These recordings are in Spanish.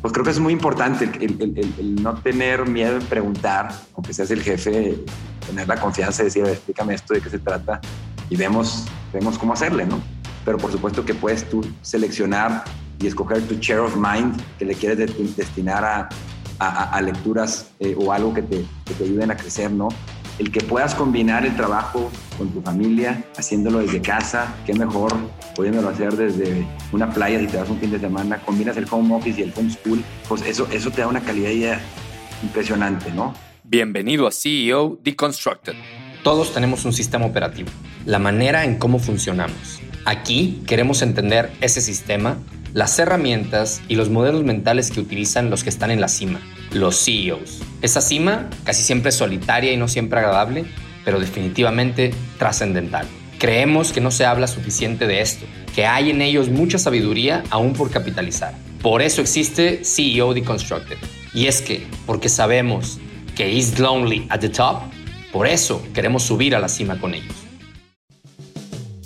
pues creo que es muy importante el, no tener miedo en preguntar, aunque seas el jefe, tener la confianza de decir, explícame esto, de qué se trata, y vemos, vemos cómo hacerle, ¿no? Pero por supuesto que puedes tú seleccionar y escoger tu share of mind que le quieres destinar a, a, lecturas eh, o algo que te, que te ayuden a crecer, ¿no? El que puedas combinar el trabajo con tu familia, haciéndolo desde casa, qué mejor pudiéndolo hacer desde una playa si te das un fin de semana, combinas el home office y el homeschool, pues eso, eso te da una calidad impresionante, ¿no? Bienvenido a CEO Deconstructed. Todos tenemos un sistema operativo, la manera en cómo funcionamos. Aquí queremos entender ese sistema, las herramientas y los modelos mentales que utilizan los que están en la cima los CEOs. Esa cima casi siempre solitaria y no siempre agradable, pero definitivamente trascendental. Creemos que no se habla suficiente de esto, que hay en ellos mucha sabiduría aún por capitalizar. Por eso existe CEO Deconstructed. Y es que, porque sabemos que is lonely at the top, por eso queremos subir a la cima con ellos.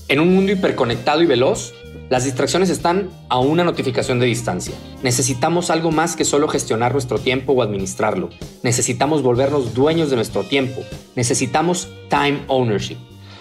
En un mundo hiperconectado y veloz, las distracciones están a una notificación de distancia. Necesitamos algo más que solo gestionar nuestro tiempo o administrarlo. Necesitamos volvernos dueños de nuestro tiempo. Necesitamos time ownership.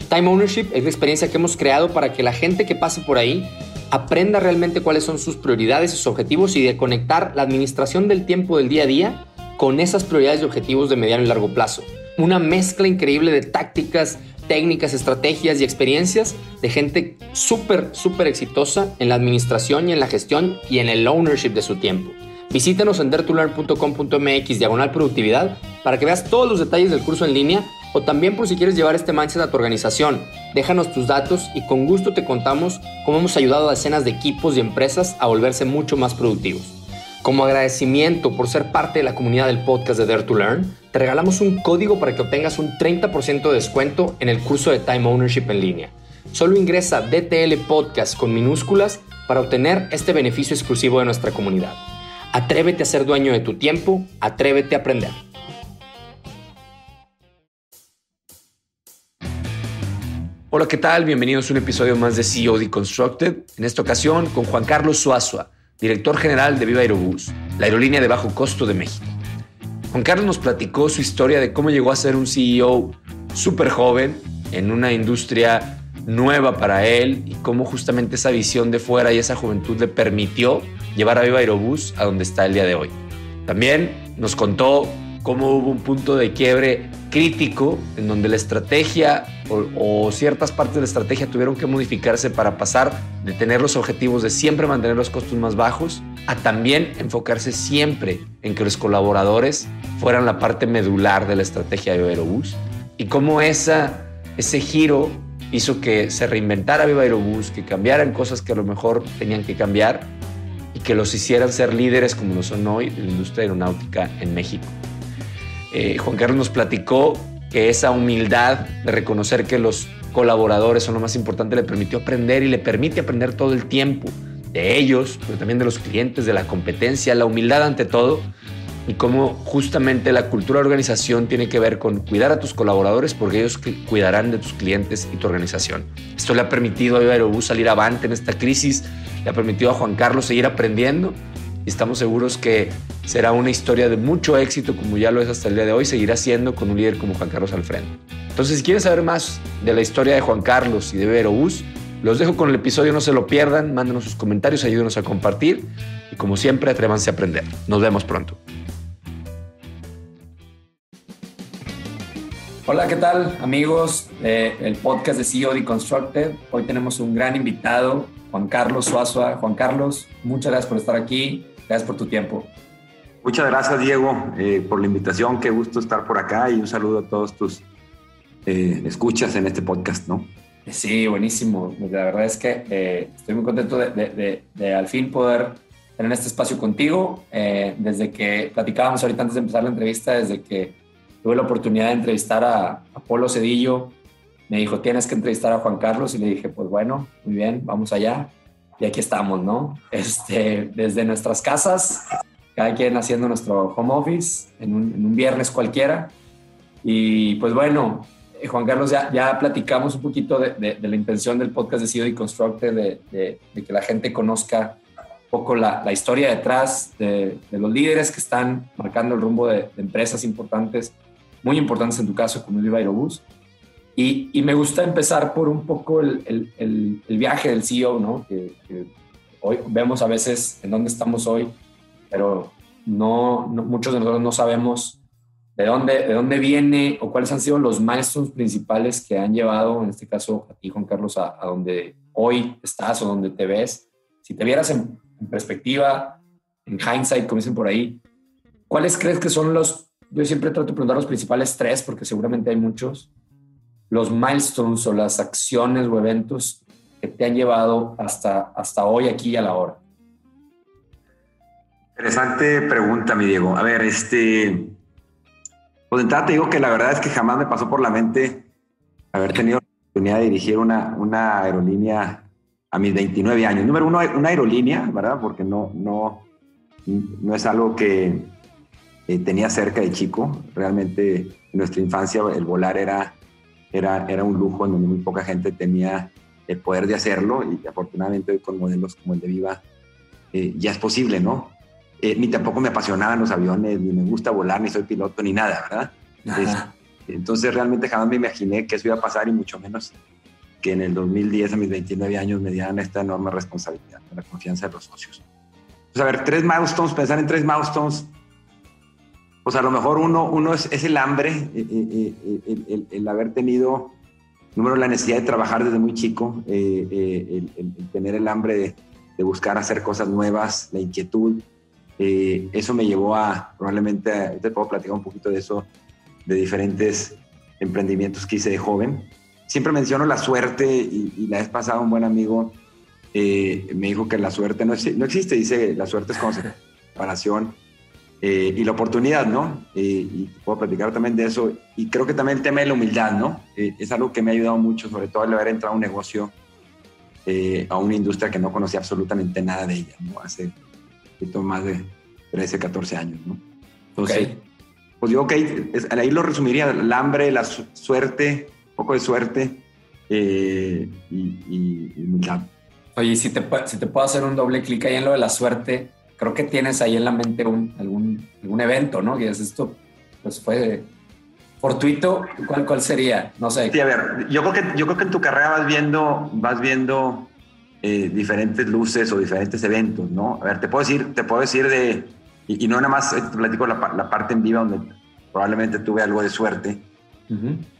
Time ownership es la experiencia que hemos creado para que la gente que pase por ahí aprenda realmente cuáles son sus prioridades, sus objetivos y de conectar la administración del tiempo del día a día con esas prioridades y objetivos de mediano y largo plazo. Una mezcla increíble de tácticas, técnicas, estrategias y experiencias de gente súper, súper exitosa en la administración y en la gestión y en el ownership de su tiempo. Visítanos en dertulearn.com.mx diagonal productividad para que veas todos los detalles del curso en línea o también por si quieres llevar este mindset a tu organización. Déjanos tus datos y con gusto te contamos cómo hemos ayudado a decenas de equipos y empresas a volverse mucho más productivos. Como agradecimiento por ser parte de la comunidad del podcast de Dare to Learn, te regalamos un código para que obtengas un 30% de descuento en el curso de Time Ownership en línea. Solo ingresa DTL Podcast con minúsculas para obtener este beneficio exclusivo de nuestra comunidad. Atrévete a ser dueño de tu tiempo, atrévete a aprender. Hola, ¿qué tal? Bienvenidos a un episodio más de CEO Deconstructed. En esta ocasión con Juan Carlos Suazua director general de Viva Aerobús, la aerolínea de bajo costo de México. Juan Carlos nos platicó su historia de cómo llegó a ser un CEO súper joven en una industria nueva para él y cómo justamente esa visión de fuera y esa juventud le permitió llevar a Viva Aerobús a donde está el día de hoy. También nos contó cómo hubo un punto de quiebre crítico en donde la estrategia o, ciertas partes de la estrategia tuvieron que modificarse para pasar de tener los objetivos de siempre mantener los costos más bajos a también enfocarse siempre en que los colaboradores fueran la parte medular de la estrategia de Aerobús y cómo esa, ese giro hizo que se reinventara Viva Aerobús, que cambiaran cosas que a lo mejor tenían que cambiar y que los hicieran ser líderes como lo son hoy en la industria aeronáutica en México. Eh, Juan Carlos nos platicó que esa humildad de reconocer que los colaboradores son lo más importante le permitió aprender y le permite aprender todo el tiempo de ellos, pero también de los clientes, de la competencia, la humildad ante todo y cómo justamente la cultura de organización tiene que ver con cuidar a tus colaboradores porque ellos cuidarán de tus clientes y tu organización. Esto le ha permitido a Aerobús salir avante en esta crisis, le ha permitido a Juan Carlos seguir aprendiendo y estamos seguros que será una historia de mucho éxito como ya lo es hasta el día de hoy, seguirá siendo con un líder como Juan Carlos al. Entonces, si quieren saber más de la historia de Juan Carlos y de Vero Bus, los dejo con el episodio, no se lo pierdan, mándenos sus comentarios, ayúdenos a compartir y como siempre, atrévanse a aprender. Nos vemos pronto. Hola, ¿qué tal amigos del podcast de CEO Deconstructed? Hoy tenemos un gran invitado, Juan Carlos Suazua. Juan Carlos, muchas gracias por estar aquí. Gracias por tu tiempo. Muchas gracias, Diego, eh, por la invitación. Qué gusto estar por acá y un saludo a todos tus eh, escuchas en este podcast, ¿no? Sí, buenísimo. La verdad es que eh, estoy muy contento de, de, al fin poder tener este espacio contigo. desde que platicábamos ahorita antes de empezar la entrevista, desde que tuve la oportunidad de entrevistar a, a Polo Cedillo, me dijo, tienes que entrevistar a Juan Carlos y le dije, pues bueno, muy bien, vamos allá y aquí estamos, ¿no? Este, desde nuestras casas, cada quien haciendo nuestro home office en un, viernes cualquiera. Y pues bueno, eh, Juan Carlos, ya, ya platicamos un poquito de, la intención del podcast de CEO Constructed, de, de, que la gente conozca poco la, historia detrás de, los líderes que están marcando el rumbo de, empresas importantes, muy importantes en tu caso, como Viva Aerobús. Y, y, me gusta empezar por un poco el, el, el viaje del CEO, ¿no? Que, hoy vemos a veces en dónde estamos hoy, pero no, muchos de nosotros no sabemos de dónde, de dónde viene o cuáles han sido los milestones principales que han llevado, en este caso a ti, Juan Carlos, a, a donde hoy estás o donde te ves. Si te vieras en, en perspectiva, en hindsight, como dicen por ahí, ¿cuáles crees que son los, yo siempre trato de preguntar los principales tres, porque seguramente hay muchos, los milestones o las acciones o eventos que te han llevado hasta, hasta hoy, aquí y a la hora? Interesante pregunta, mi Diego. A ver, este. Pues de entrada te digo que la verdad es que jamás me pasó por la mente haber tenido la oportunidad de dirigir una, una aerolínea a mis 29 años. Número uno, una aerolínea, ¿verdad? Porque no, no, no es algo que eh, tenía cerca de chico. Realmente en nuestra infancia el volar era era, era un lujo en donde muy poca gente tenía el poder de hacerlo y afortunadamente con modelos como el de Viva eh, ya es posible, ¿no? Eh, ni tampoco me apasionaban los aviones, ni me gusta volar, ni soy piloto, ni nada, ¿verdad? entonces realmente jamás me imaginé que eso iba a pasar y mucho menos que en el 2010 a mis 29 años me dieran esta enorme responsabilidad, la confianza de los socios. Pues a ver, tres milestones, pensar en tres milestones pues a lo mejor uno, uno es, es el hambre, eh, eh, eh, el, el, haber tenido, número, la necesidad de trabajar desde muy chico, el, tener el hambre de, de, buscar hacer cosas nuevas, la inquietud. eso me llevó a, probablemente, te puedo platicar un poquito de eso, de diferentes emprendimientos que hice de joven. Siempre menciono la suerte y, la vez pasada un buen amigo me dijo que la suerte no, no existe, dice la suerte es como separación eh, y la oportunidad, ¿no? Eh, y puedo platicar también de eso. Y creo que también el tema de la humildad, ¿no? Eh, es algo que me ha ayudado mucho, sobre todo al haber entrado a un negocio, a una industria que no conocía absolutamente nada de ella, ¿no? Hace más de 13, 14 años, ¿no? Entonces, pues yo, ok, ahí lo resumiría, el hambre, la suerte, un poco de suerte y, y, humildad. Oye, si te, si te puedo hacer un doble clic ahí en lo de la suerte, creo que tienes ahí en la mente un, algún, algún evento, ¿no? Que es esto, pues fue fortuito, ¿cuál, ¿cuál sería? No sé. Sí, a ver, yo creo que, yo creo que en tu carrera vas viendo, vas viendo eh, diferentes luces o diferentes eventos, ¿no? A ver, te puedo decir, te puedo decir de, y, no nada más te platico la, la, parte en viva donde probablemente tuve algo de suerte,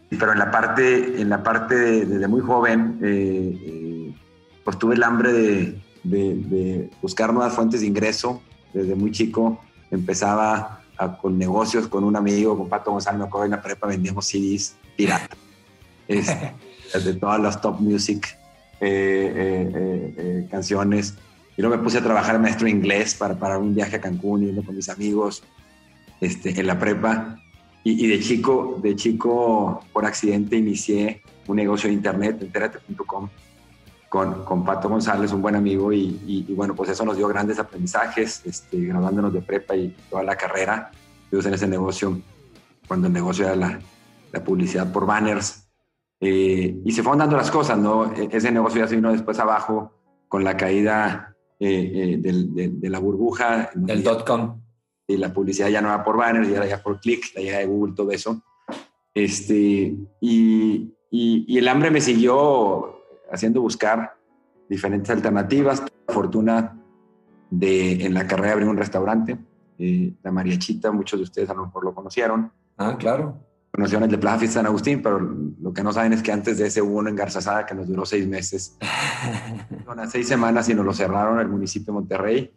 pero en la parte, en la parte desde de muy joven, eh, eh, pues tuve el hambre de, de, buscar nuevas fuentes de ingreso. Desde muy chico empezaba con negocios con un amigo, con Pato González, me acuerdo en la prepa vendíamos CDs pirata. de todas las top music eh, eh, eh, canciones. Y luego me puse a trabajar maestro de inglés para, para un viaje a Cancún, yendo con mis amigos este, en la prepa. Y, y, de chico, de chico, por accidente, inicié un negocio de internet, enterate.com, con, con, Pato González, un buen amigo, y, bueno, pues eso nos dio grandes aprendizajes, este, graduándonos de prepa y toda la carrera. Estuvimos en ese negocio, cuando el negocio era la, la publicidad por banners, eh, y se fueron dando las cosas, ¿no? E, ese negocio ya se vino después abajo con la caída eh, eh, de, la burbuja. Del dot com. Y la publicidad ya no era por banners, ya era ya por clic, la llegada de Google, todo eso. Este, y, y, y el hambre me siguió haciendo buscar diferentes alternativas. La fortuna de en la carrera abrir un restaurante, eh, la Mariachita, muchos de ustedes a lo mejor lo conocieron. Ah, claro. Conocieron el de Plaza Fiesta San Agustín, pero lo que no saben es que antes de ese hubo uno en Garzazada que nos duró seis meses. Unas seis semanas y nos lo cerraron el municipio de Monterrey.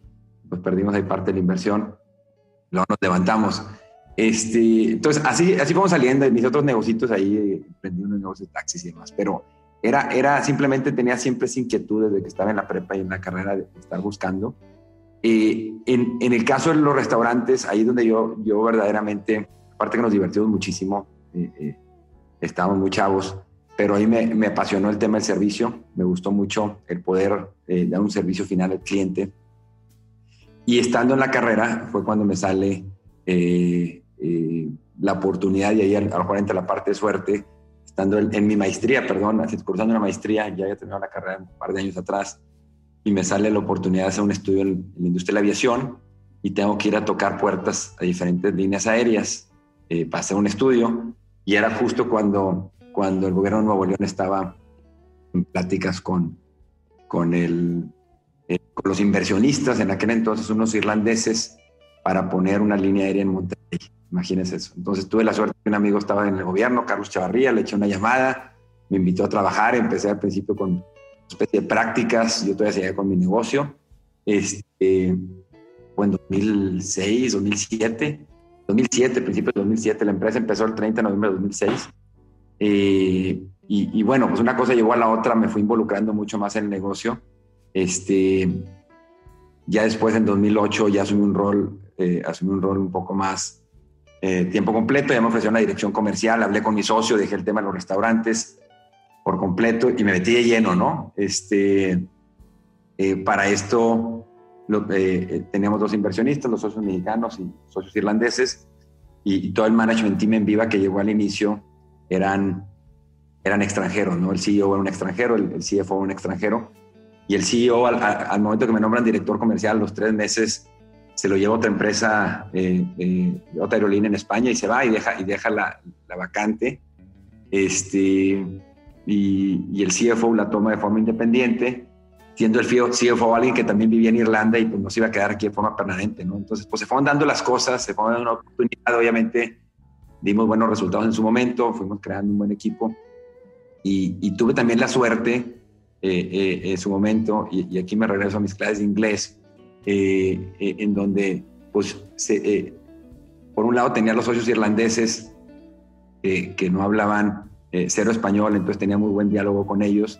Pues perdimos ahí parte de la inversión. Luego nos levantamos. Este, entonces, así, así fuimos saliendo. Mis otros negocios ahí, emprendí unos negocios de taxis y demás. Pero era, era simplemente tenía siempre esa inquietud desde que estaba en la prepa y en la carrera de estar buscando. Eh, en, en, el caso de los restaurantes, ahí donde yo, yo verdaderamente, aparte que nos divertimos muchísimo, eh, eh, estábamos muy chavos, pero ahí me, me, apasionó el tema del servicio, me gustó mucho el poder dar un servicio final al cliente. Y estando en la carrera fue cuando me sale la oportunidad, y ahí a lo mejor entre la parte de suerte, estando en, mi maestría, perdón, cursando una maestría, ya había terminado la carrera un par de años atrás, y me sale la oportunidad de hacer un estudio en, la industria de la aviación y tengo que ir a tocar puertas a diferentes líneas aéreas eh, para hacer un estudio. Y era justo cuando, cuando el gobierno de Nuevo León estaba en pláticas con, con, el, eh, con los inversionistas, en aquel entonces unos irlandeses, para poner una línea aérea en Monterrey. Imagínense eso. Entonces tuve la suerte que un amigo estaba en el gobierno, Carlos Chavarría, le eché una llamada, me invitó a trabajar, empecé al principio con especie de prácticas, yo todavía seguía con mi negocio. Este, fue en 2006, 2007, 2007, principio de 2007, la empresa empezó el 30 de noviembre de 2006. Eh, y, bueno, pues una cosa llegó a la otra, me fui involucrando mucho más en el negocio. Este, ya después, en 2008, ya asumí un rol, eh, asumí un rol un poco más eh, tiempo completo, ya me ofreció una dirección comercial, hablé con mi socio, dejé el tema de los restaurantes, por completo y me metí de lleno, ¿no? Este, eh, para esto lo, eh, eh, teníamos dos inversionistas, los socios mexicanos y socios irlandeses, y, todo el management team en Viva que llegó al inicio eran, eran extranjeros, ¿no? El CEO era un extranjero, el, CFO era un extranjero, y el CEO al, momento que me nombran director comercial, los tres meses, se lo lleva otra empresa, otra aerolínea en España y se va y deja, y deja la, la vacante. Este, y, el CFO la toma de forma independiente, siendo el CFO alguien que también vivía en Irlanda y pues no se iba a quedar aquí de forma permanente, ¿no? Entonces, pues se fueron dando las cosas, se fueron dando una oportunidad, obviamente dimos buenos resultados en su momento, fuimos creando un buen equipo y, tuve también la suerte eh, eh, en su momento, y, aquí me regreso a mis clases de inglés, eh, en donde, pues, por un lado tenía los socios irlandeses que no hablaban eh, cero español, entonces tenía muy buen diálogo con ellos.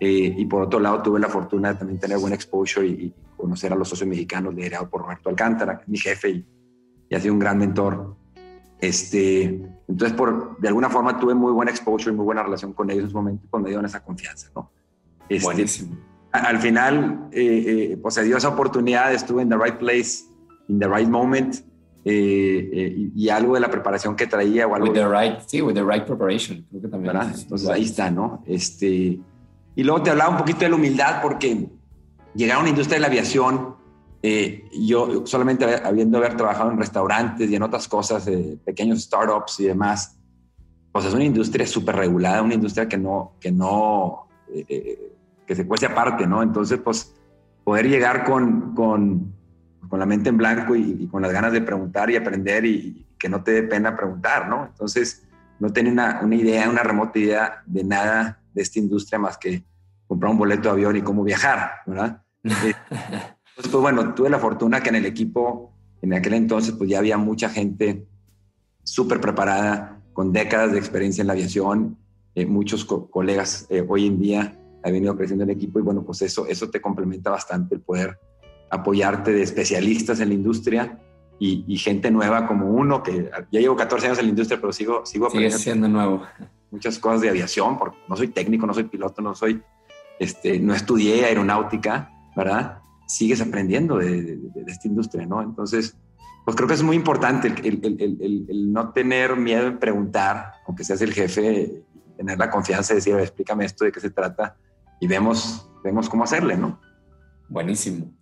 Eh, y por otro lado, tuve la fortuna de también tener buen exposure y, conocer a los socios mexicanos liderado por Roberto Alcántara, mi jefe y, y, ha sido un gran mentor. Este, entonces, por, de alguna forma, tuve muy buen exposure y muy buena relación con ellos en su momento y pues me dieron esa confianza. ¿no? Este, Buenísimo. Al final, eh, pues se dio esa oportunidad, estuve en the right place, in the right moment eh, eh, y, algo de la preparación que traía o algo. With the right, sí, with the right preparation, creo que también. Entonces ahí está, ¿no? Este, y luego te hablaba un poquito de la humildad porque llegar a una industria de la aviación, eh, yo solamente habiendo haber trabajado en restaurantes y en otras cosas, pequeños startups y demás, pues es una industria súper regulada, una industria que no, que no, que se cuece aparte, ¿no? Entonces, pues poder llegar con, con con la mente en blanco y, con las ganas de preguntar y aprender y, que no te dé pena preguntar, ¿no? Entonces, no tenía una, una, idea, una remota idea de nada de esta industria más que comprar un boleto de avión y cómo viajar, ¿verdad? Eh, entonces, pues bueno, tuve la fortuna que en el equipo, en aquel entonces, pues ya había mucha gente súper preparada, con décadas de experiencia en la aviación, eh, muchos colegas eh, hoy en día ha venido creciendo el equipo y bueno, pues eso, eso te complementa bastante el poder apoyarte de especialistas en la industria y, gente nueva como uno, que ya llevo 14 años en la industria, pero sigo, sigo aprendiendo. siendo nuevo. Muchas cosas de aviación, porque no soy técnico, no soy piloto, no soy, este, no estudié aeronáutica, ¿verdad? Sigues aprendiendo de, esta industria, ¿no? Entonces, pues creo que es muy importante el, el, el, no tener miedo en preguntar, aunque seas el jefe, tener la confianza de decir, explícame esto, de qué se trata, y vemos, vemos cómo hacerle, ¿no? Buenísimo.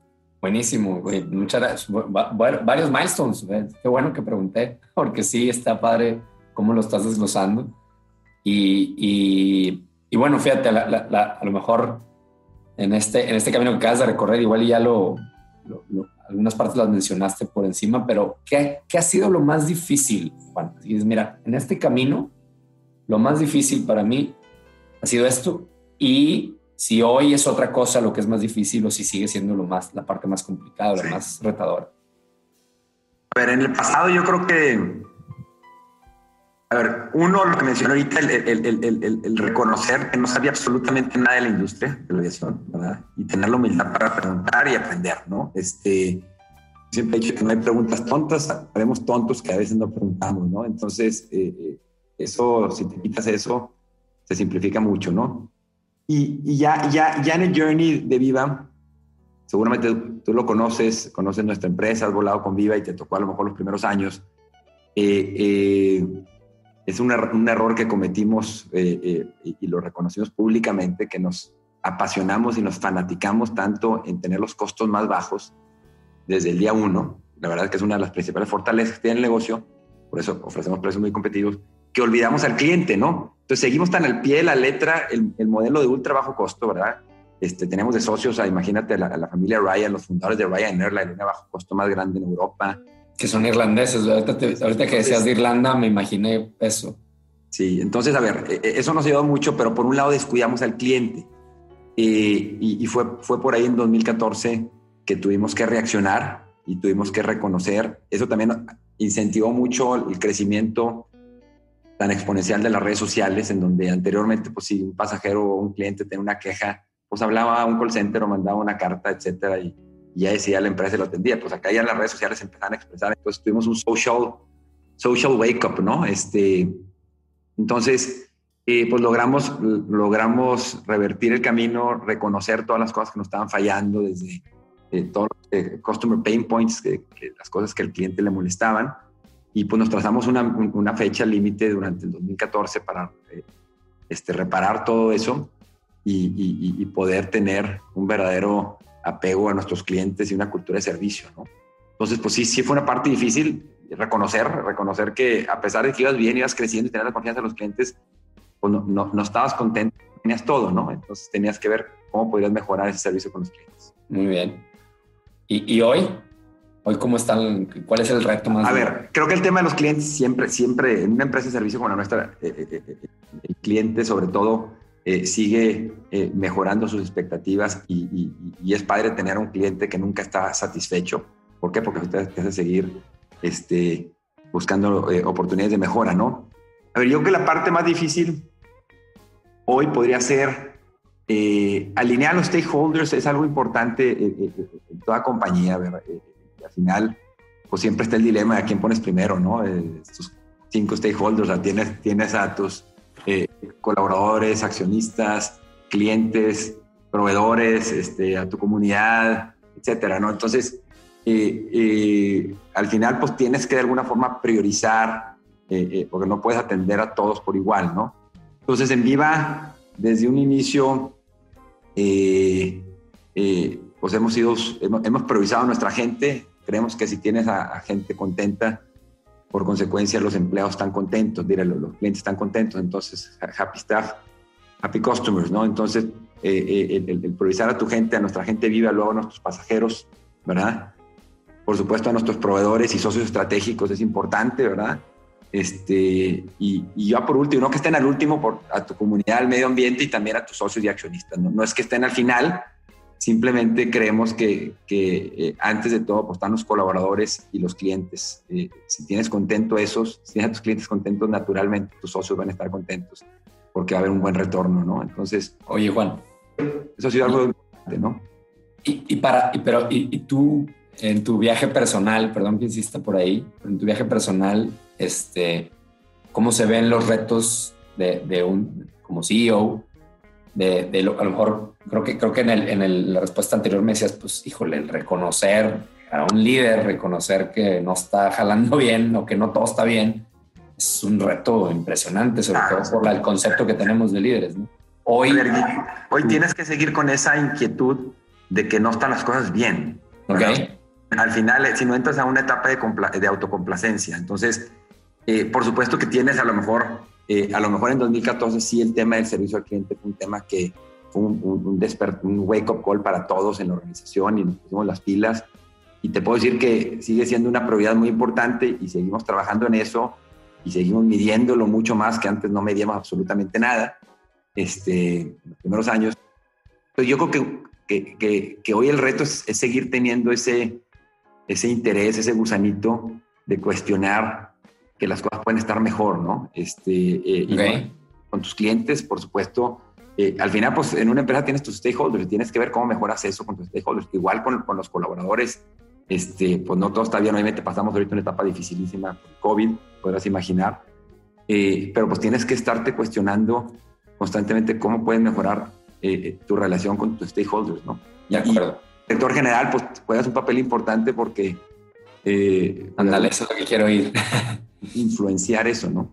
Buenísimo, Muchas. Varios milestones. Qué bueno que pregunté, porque sí está padre cómo lo estás desglosando. Y, y, bueno, fíjate, a lo mejor en este, en este camino que acabas de recorrer, igual ya lo, algunas partes las mencionaste por encima, pero ¿qué, ¿qué, ha sido lo más difícil, Juan? Y mira, en este camino, lo más difícil para mí ha sido esto y si hoy es otra cosa lo que es más difícil o si sigue siendo lo más, la parte más complicada, la más retadora. A ver, en el pasado yo creo que, a ver, uno, lo que mencionó ahorita, el, reconocer que no sabía absolutamente nada de la industria de la aviación, ¿verdad? Y tener la humildad para preguntar y aprender, ¿no? Este, siempre he dicho que no hay preguntas tontas, haremos tontos que a veces no preguntamos, ¿no? Entonces, eh, eh, eso, si te quitas eso, se simplifica mucho, ¿no? Y, ya, ya, ya en el journey de Viva, seguramente tú lo conoces, conoces nuestra empresa, has volado con Viva y te tocó a lo mejor los primeros años. Eh, eh, es un, un, error que cometimos eh, y lo reconocimos públicamente, que nos apasionamos y nos fanaticamos tanto en tener los costos más bajos desde el día uno, la verdad es que es una de las principales fortalezas que tiene el negocio, por eso ofrecemos precios muy competitivos, que olvidamos al cliente, ¿no? Entonces seguimos tan al pie de la letra el, el modelo de ultra bajo costo, ¿verdad? Este, tenemos de socios, a, imagínate, a la, familia Ryan, los fundadores de Ryanair, la línea bajo costo más grande en Europa. Que son irlandeses. Ahorita, que decías de Irlanda, me imaginé eso. Sí, entonces, a ver, e, e, eso nos ayudó mucho, pero por un lado descuidamos al cliente. Eh, y, fue, fue por ahí en 2014 que tuvimos que reaccionar y tuvimos que reconocer. Eso también incentivó mucho el crecimiento tan exponencial de las redes sociales, en donde anteriormente, pues si un pasajero o un cliente tenía una queja, pues hablaba a un call center o mandaba una carta, etcétera, y, ya decía la empresa y lo atendía. Pues acá ya las redes sociales empezaron a expresar, entonces tuvimos un social, social wake up, ¿no? Este, entonces, eh, pues logramos, logramos revertir el camino, reconocer todas las cosas que nos estaban fallando, desde eh, todos los eh, customer pain points, que, las cosas que al cliente le molestaban, y pues nos trazamos una, una fecha límite durante el 2014 para este, reparar todo eso y, poder tener un verdadero apego a nuestros clientes y una cultura de servicio, ¿no? Entonces, pues sí, sí fue una parte difícil reconocer, reconocer que a pesar de que ibas bien, ibas creciendo y tenías la confianza de los clientes, pues no, no, estabas contento, tenías todo, ¿no? Entonces tenías que ver cómo podrías mejorar ese servicio con los clientes. Muy bien. ¿Y, y hoy? ¿Hoy cómo están? ¿Cuál es el reto más? A ver, creo que el tema de los clientes siempre, siempre, en una empresa de servicio como la nuestra, eh, eh, eh, el cliente sobre todo eh, sigue eh, mejorando sus expectativas y, es padre tener un cliente que nunca está satisfecho. ¿Por qué? Porque usted te hace seguir este, buscando eh, oportunidades de mejora, ¿no? A ver, yo creo que la parte más difícil hoy podría ser alinear a los stakeholders, es algo importante en toda compañía, ¿verdad? Al final, pues siempre está el dilema de a quién pones primero, ¿no? Estos cinco stakeholders, tienes, tienes a tus eh, colaboradores, accionistas, clientes, proveedores, este, a tu comunidad, etcétera, ¿no? Entonces, eh, eh, al final, pues tienes que de alguna forma priorizar, porque no puedes atender a todos por igual, ¿no? Entonces, en Viva, desde un inicio, pues hemos, ido, hemos, priorizado a nuestra gente. Creemos que si tienes a gente contenta, por consecuencia los empleados están contentos, diré, los, clientes están contentos, entonces happy staff, happy customers, ¿no? Entonces, eh, eh, el, priorizar a tu gente, a nuestra gente viva, luego a nuestros pasajeros, ¿verdad? Por supuesto a nuestros proveedores y socios estratégicos es importante, ¿verdad? Este, y, y ya por último, no que estén al último, por, a tu comunidad, al medio ambiente y también a tus socios y accionistas, ¿no? No es que estén al final, Simplemente creemos que, eh, antes de todo pues, están los colaboradores y los clientes. Eh, si tienes contento esos, si tienes a tus clientes contentos, naturalmente tus socios van a estar contentos porque va a haber un buen retorno, ¿no? Entonces... Oye, Juan. Eso ha sido algo importante, ¿no? Y, para, y, pero, y, tú, en tu viaje personal, perdón que insista por ahí, en tu viaje personal, este, ¿cómo se ven los retos de, de un, como CEO de, lo, a lo mejor creo que, creo que en, el, en la respuesta anterior me decías, pues híjole, el reconocer a un líder, reconocer que no está jalando bien o que no todo está bien, es un reto impresionante, sobre todo por el concepto que tenemos de líderes. Hoy, hoy tienes que seguir con esa inquietud de que no están las cosas bien. Okay. Al final, si no entras a una etapa de, de autocomplacencia, entonces, eh, por supuesto que tienes a lo mejor eh, a lo mejor en 2014 sí el tema del servicio al cliente fue un tema que fue un, un, un wake-up call para todos en la organización y nos pusimos las pilas. Y te puedo decir que sigue siendo una prioridad muy importante y seguimos trabajando en eso y seguimos midiéndolo mucho más que antes no medíamos absolutamente nada este, en los primeros años. Entonces yo creo que, que, que, hoy el reto es, seguir teniendo ese, ese interés, ese gusanito de cuestionar que las cosas pueden estar mejor, ¿no? Este, eh, con tus clientes, por supuesto. Eh, al final, pues en una empresa tienes tus stakeholders y tienes que ver cómo mejoras eso con tus stakeholders. Igual con, con los colaboradores, este, pues no todo está bien. Obviamente pasamos ahorita una etapa dificilísima por COVID, podrás imaginar. Eh, pero pues tienes que estarte cuestionando constantemente cómo puedes mejorar tu relación con tus stakeholders, ¿no? De acuerdo. el director general, pues juegas un papel importante porque... Ándale, eso es lo que quiero oír. influenciar eso, ¿no?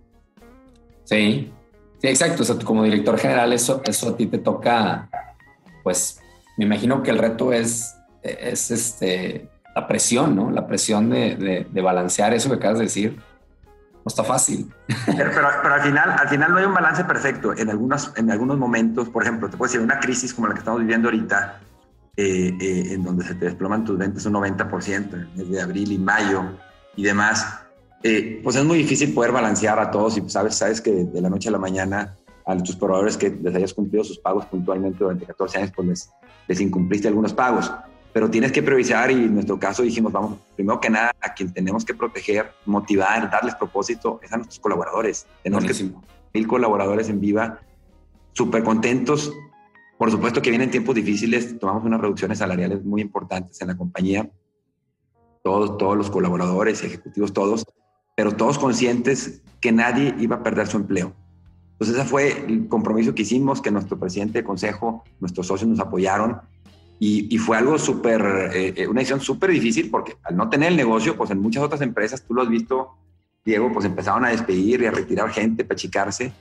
Sí, sí, exacto. O sea, como director general, eso, eso a ti te toca pues me imagino que el reto es, es este, la presión, ¿no? La presión de, de, balancear eso que acabas de decir. No está fácil. Pero, pero, al, final, al final no hay un balance perfecto. En algunos, en algunos momentos, por ejemplo, te puedo decir, una crisis como la que estamos viviendo ahorita, eh, eh, en donde se te desploman tus ventas un 90% en el mes de abril y mayo y demás, eh, pues es muy difícil poder balancear a todos y sabes, sabes que de la noche a la mañana a tus proveedores que les hayas cumplido sus pagos puntualmente durante 14 años, pues les, les incumpliste algunos pagos. Pero tienes que priorizar y en nuestro caso dijimos, vamos, primero que nada, a quien tenemos que proteger, motivar, darles propósito, es a nuestros colaboradores. Tenemos que mil colaboradores en Viva, súper contentos. Por supuesto que vienen tiempos difíciles, tomamos unas reducciones salariales muy importantes en la compañía, todos, todos los colaboradores, ejecutivos, todos, pero todos conscientes que nadie iba a perder su empleo. Entonces ese fue el compromiso que hicimos, que nuestro presidente de consejo, nuestros socios nos apoyaron y, fue algo súper, eh, eh, una decisión súper difícil porque al no tener el negocio, pues en muchas otras empresas, tú lo has visto, Diego, pues empezaron a despedir y a retirar gente, para achicarse.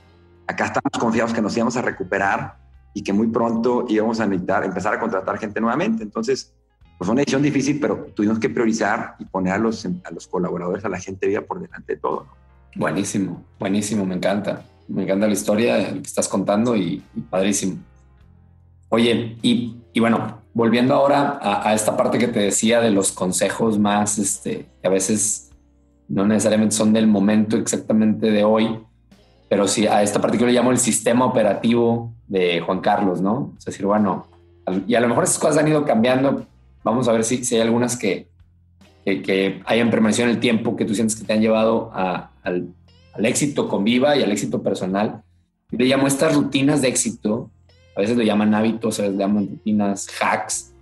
Acá estamos confiados que nos íbamos a recuperar y que muy pronto íbamos a necesitar, empezar a contratar gente nuevamente. Entonces, pues fue una decisión difícil, pero tuvimos que priorizar y poner a los, a los colaboradores, a la gente viva por delante de todo. Buenísimo, buenísimo, me encanta. Me encanta la historia que estás contando y, padrísimo. Oye, y, y, bueno, volviendo ahora a, esta parte que te decía de los consejos más, este, que a veces no necesariamente son del momento exactamente de hoy, pero sí a esta parte que yo le llamo el sistema operativo de Juan Carlos, ¿no? Es decir, bueno, y a lo mejor esas cosas han ido cambiando. Vamos a ver si, si hay algunas que, que, hayan permanecido en el tiempo que tú sientes que te han llevado al, al éxito con Viva y al éxito personal. Le llamo estas rutinas de éxito, a veces lo llaman hábitos, a veces le llaman rutinas, hacks.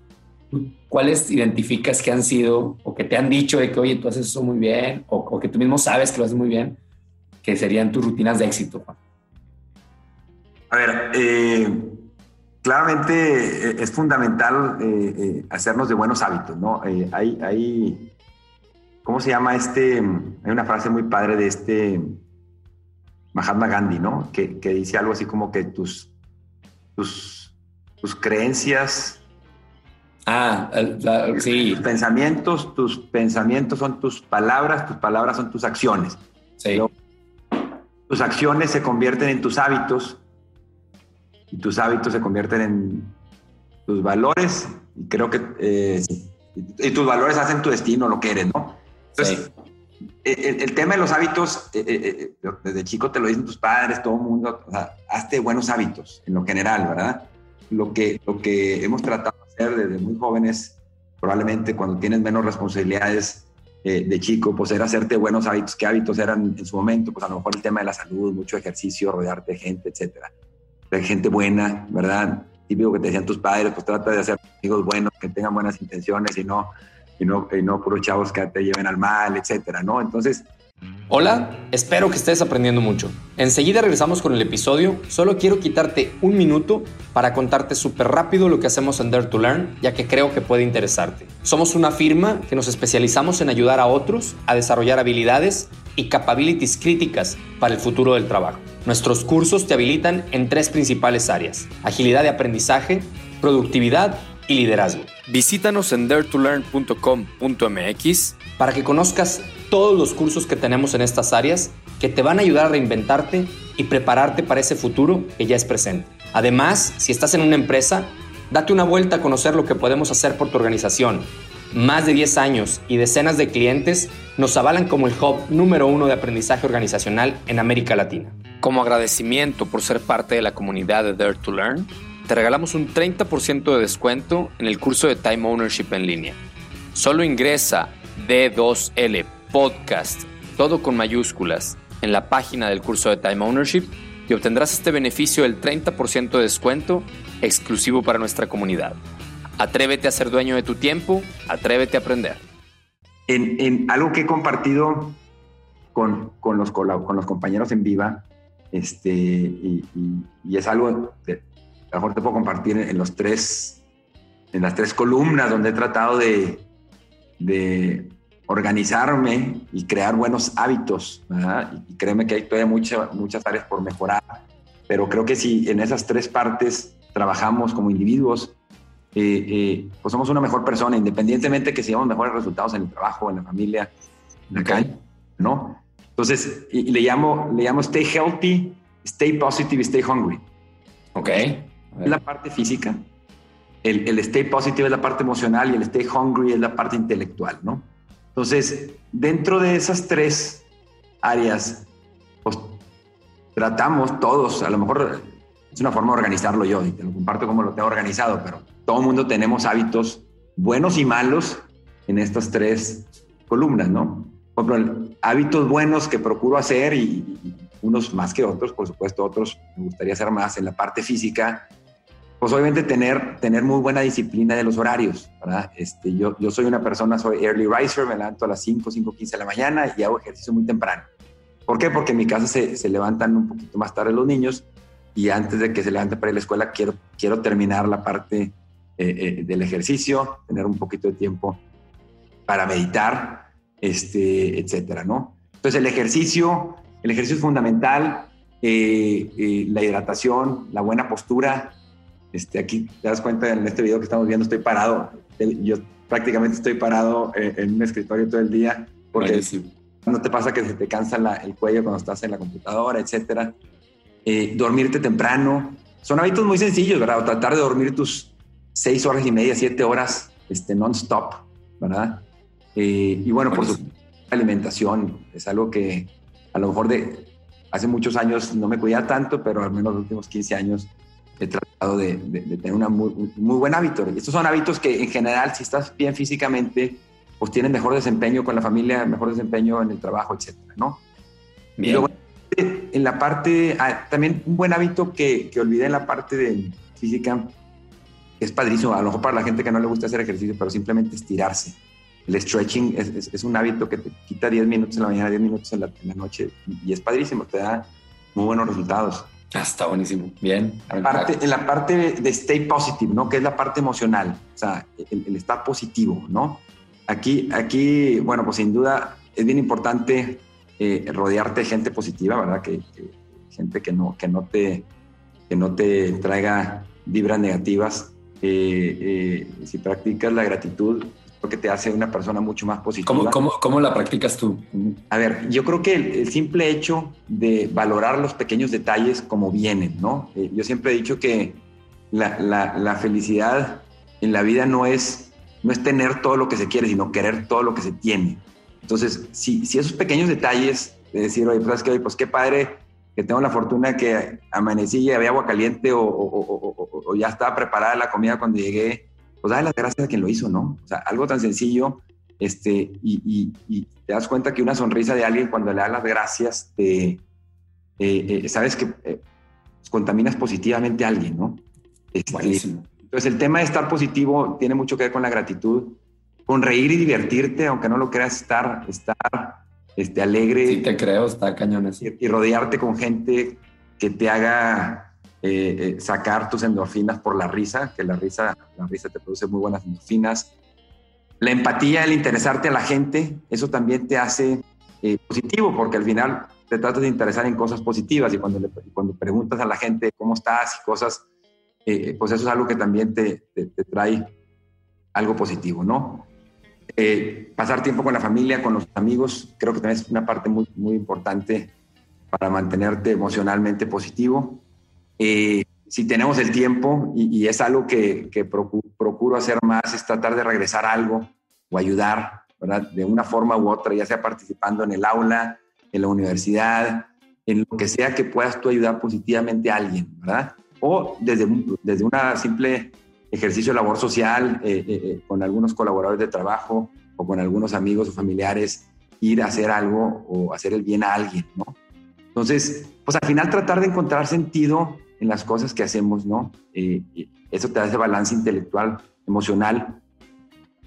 ¿Cuáles identificas que han sido o que te han dicho de que, oye, tú haces eso muy bien o, que tú mismo sabes que lo haces muy bien, que serían tus rutinas de éxito? A ver, eh, claramente eh, es fundamental eh, hacernos de buenos hábitos, ¿no? hay, hay ¿cómo se llama este? Hay una frase muy padre de este Mahatma Gandhi, ¿no? Que, dice algo así como que tus, tus, tus creencias. Ah, sí. Tus pensamientos, tus pensamientos son tus palabras, tus palabras son tus acciones. Sí. tus acciones se convierten en tus hábitos y tus hábitos se convierten en tus valores y creo que eh, y tus valores hacen tu destino, lo que eres, ¿no? Entonces, eh, el, tema de los hábitos, eh, eh, desde chico te lo dicen tus padres, todo el mundo, o sea, hazte buenos hábitos en lo general, ¿verdad? Lo que, lo que hemos tratado de hacer desde muy jóvenes, probablemente cuando tienes menos responsabilidades de chico, pues era hacerte buenos hábitos. ¿Qué hábitos eran en su momento? Pues a lo mejor el tema de la salud, mucho ejercicio, rodearte de gente, etcétera. De gente buena, ¿verdad? Típico que te decían tus padres, pues trata de hacer amigos buenos, que tengan buenas intenciones y no y no, y no puros chavos que te lleven al mal, etcétera, ¿no? Entonces... Hola, espero que estés aprendiendo mucho. Enseguida regresamos con el episodio. Solo quiero quitarte un minuto para contarte súper rápido lo que hacemos en Dare to Learn, ya que creo que puede interesarte. Somos una firma que nos especializamos en ayudar a otros a desarrollar habilidades y capabilities críticas para el futuro del trabajo. Nuestros cursos te habilitan en tres principales áreas: agilidad de aprendizaje, productividad y liderazgo. Visítanos en daretolearn.com.mx para que conozcas todos los cursos que tenemos en estas áreas que te van a ayudar a reinventarte y prepararte para ese futuro que ya es presente. Además, si estás en una empresa, date una vuelta a conocer lo que podemos hacer por tu organización. Más de 10 años y decenas de clientes nos avalan como el hub número uno de aprendizaje organizacional en América Latina. Como agradecimiento por ser parte de la comunidad de Dare to Learn, te regalamos un 30% de descuento en el curso de Time Ownership en línea. Solo ingresa D2L Podcast, todo con mayúsculas, en la página del curso de Time Ownership y obtendrás este beneficio del 30% de descuento exclusivo para nuestra comunidad. Atrévete a ser dueño de tu tiempo, atrévete a aprender. En, algo que he compartido con, los, con los compañeros en Viva, este, y, y es algo de, a lo mejor te puedo compartir en los tres, en las tres columnas donde he tratado de, de organizarme y crear buenos hábitos. Y créeme que hay todavía muchas muchas áreas por mejorar, pero creo que si en esas tres partes trabajamos como individuos, eh, eh, pues somos una mejor persona, independientemente que sigamos mejores resultados en el trabajo, en la familia, en la calle, ¿no? Entonces, y, le, llamo, le llamo stay healthy, stay positive, stay hungry. Ok. Es la parte física, el, el, stay positive es la parte emocional y el stay hungry es la parte intelectual, ¿no? Entonces, dentro de esas tres áreas, pues tratamos todos, a lo mejor es una forma de organizarlo yo y te lo comparto como lo tengo organizado, pero todo el mundo tenemos hábitos buenos y malos en estas tres columnas, ¿no? Por ejemplo, hábitos buenos que procuro hacer y, unos más que otros, por supuesto, otros me gustaría hacer más en la parte física, pues obviamente tener, tener muy buena disciplina de los horarios, ¿verdad? Este, yo, yo soy una persona, soy early riser, me levanto a las 5, 5, 15 de la mañana y hago ejercicio muy temprano. ¿Por qué? Porque en mi casa se, se levantan un poquito más tarde los niños y antes de que se levanten para ir a la escuela quiero, quiero terminar la parte eh, eh, del ejercicio, tener un poquito de tiempo para meditar, este, etcétera, ¿no? Entonces el ejercicio, el ejercicio es fundamental, eh, la hidratación, la buena postura. Este, aquí te das cuenta en este video que estamos viendo, estoy parado. Yo prácticamente estoy parado en un escritorio todo el día porque no te pasa que se te cansa el cuello cuando estás en la computadora, etcétera. Eh, dormirte temprano. Son hábitos muy sencillos, ¿verdad? O tratar de dormir tus seis horas y media, siete horas este, non-stop, ¿verdad? Eh, y bueno, por su alimentación es algo que a lo mejor de hace muchos años no me cuidaba tanto, pero al menos los últimos 15 años he tratado de, tener una muy, un muy buen hábito. Y estos son hábitos que en general, si estás bien físicamente, pues tienes mejor desempeño con la familia, mejor desempeño en el trabajo, etcétera, ¿no? Bien. luego, en la parte, ah, también un buen hábito que, que olvidé en la parte de física, es padrísimo, a lo mejor para la gente que no le gusta hacer ejercicio, pero simplemente estirarse. El stretching es, es, un hábito que te quita 10 minutos en la mañana, 10 minutos en la, en la, noche y es padrísimo, te da muy buenos resultados. Ah, está buenísimo, bien. Parte, en la parte de stay positive, ¿no? Que es la parte emocional, o sea, el, el estar positivo, ¿no? Aquí, aquí, bueno, pues sin duda es bien importante eh, rodearte de gente positiva, ¿verdad? Que, gente que no, que, no te, que no te traiga vibras negativas. Eh, eh, si practicas la gratitud, creo que te hace una persona mucho más positiva. ¿Cómo, cómo, cómo la practicas tú? A ver, yo creo que el, simple hecho de valorar los pequeños detalles como vienen, ¿no? yo siempre he dicho que la, la, la felicidad en la vida no es, no es tener todo lo que se quiere, sino querer todo lo que se tiene. Entonces, si, si esos pequeños detalles de decir, oye, pues, que, pues qué padre que tengo la fortuna que amanecí y había agua caliente o, o, o, ya estaba preparada la comida cuando llegué, pues dale las gracias a quien lo hizo, ¿no? O sea, algo tan sencillo, este, y, y, te das cuenta que una sonrisa de alguien cuando le da las gracias, te, eh, eh, sabes que eh, contaminas positivamente a alguien, ¿no? Este, Buenísimo. Entonces, el tema de estar positivo tiene mucho que ver con la gratitud con reír y divertirte, aunque no lo creas, estar, estar este, alegre. Sí, te creo, está cañones. Y, y rodearte con gente que te haga eh, eh, sacar tus endorfinas por la risa, que la risa, la risa te produce muy buenas endorfinas. La empatía, el interesarte a la gente, eso también te hace eh, positivo, porque al final te tratas de interesar en cosas positivas y cuando, cuando preguntas a la gente cómo estás y cosas, pues eso es algo que también te, trae algo positivo, ¿no? Pasar tiempo con la familia, con los amigos, creo que también es una parte muy, muy importante para mantenerte emocionalmente positivo. Eh, si tenemos el tiempo, y, y es algo que, que procuro, hacer más, es tratar de regresar algo o ayudar, ¿verdad? De una forma u otra, ya sea participando en el aula, en la universidad, en lo que sea que puedas tú ayudar positivamente a alguien, ¿verdad? O desde, desde una simple ejercicio de labor social eh, eh, eh, con algunos colaboradores de trabajo o con algunos amigos o familiares, ir a hacer algo o hacer el bien a alguien, ¿no? Entonces, pues al final tratar de encontrar sentido en las cosas que hacemos, ¿no? eso te da ese balance intelectual, emocional,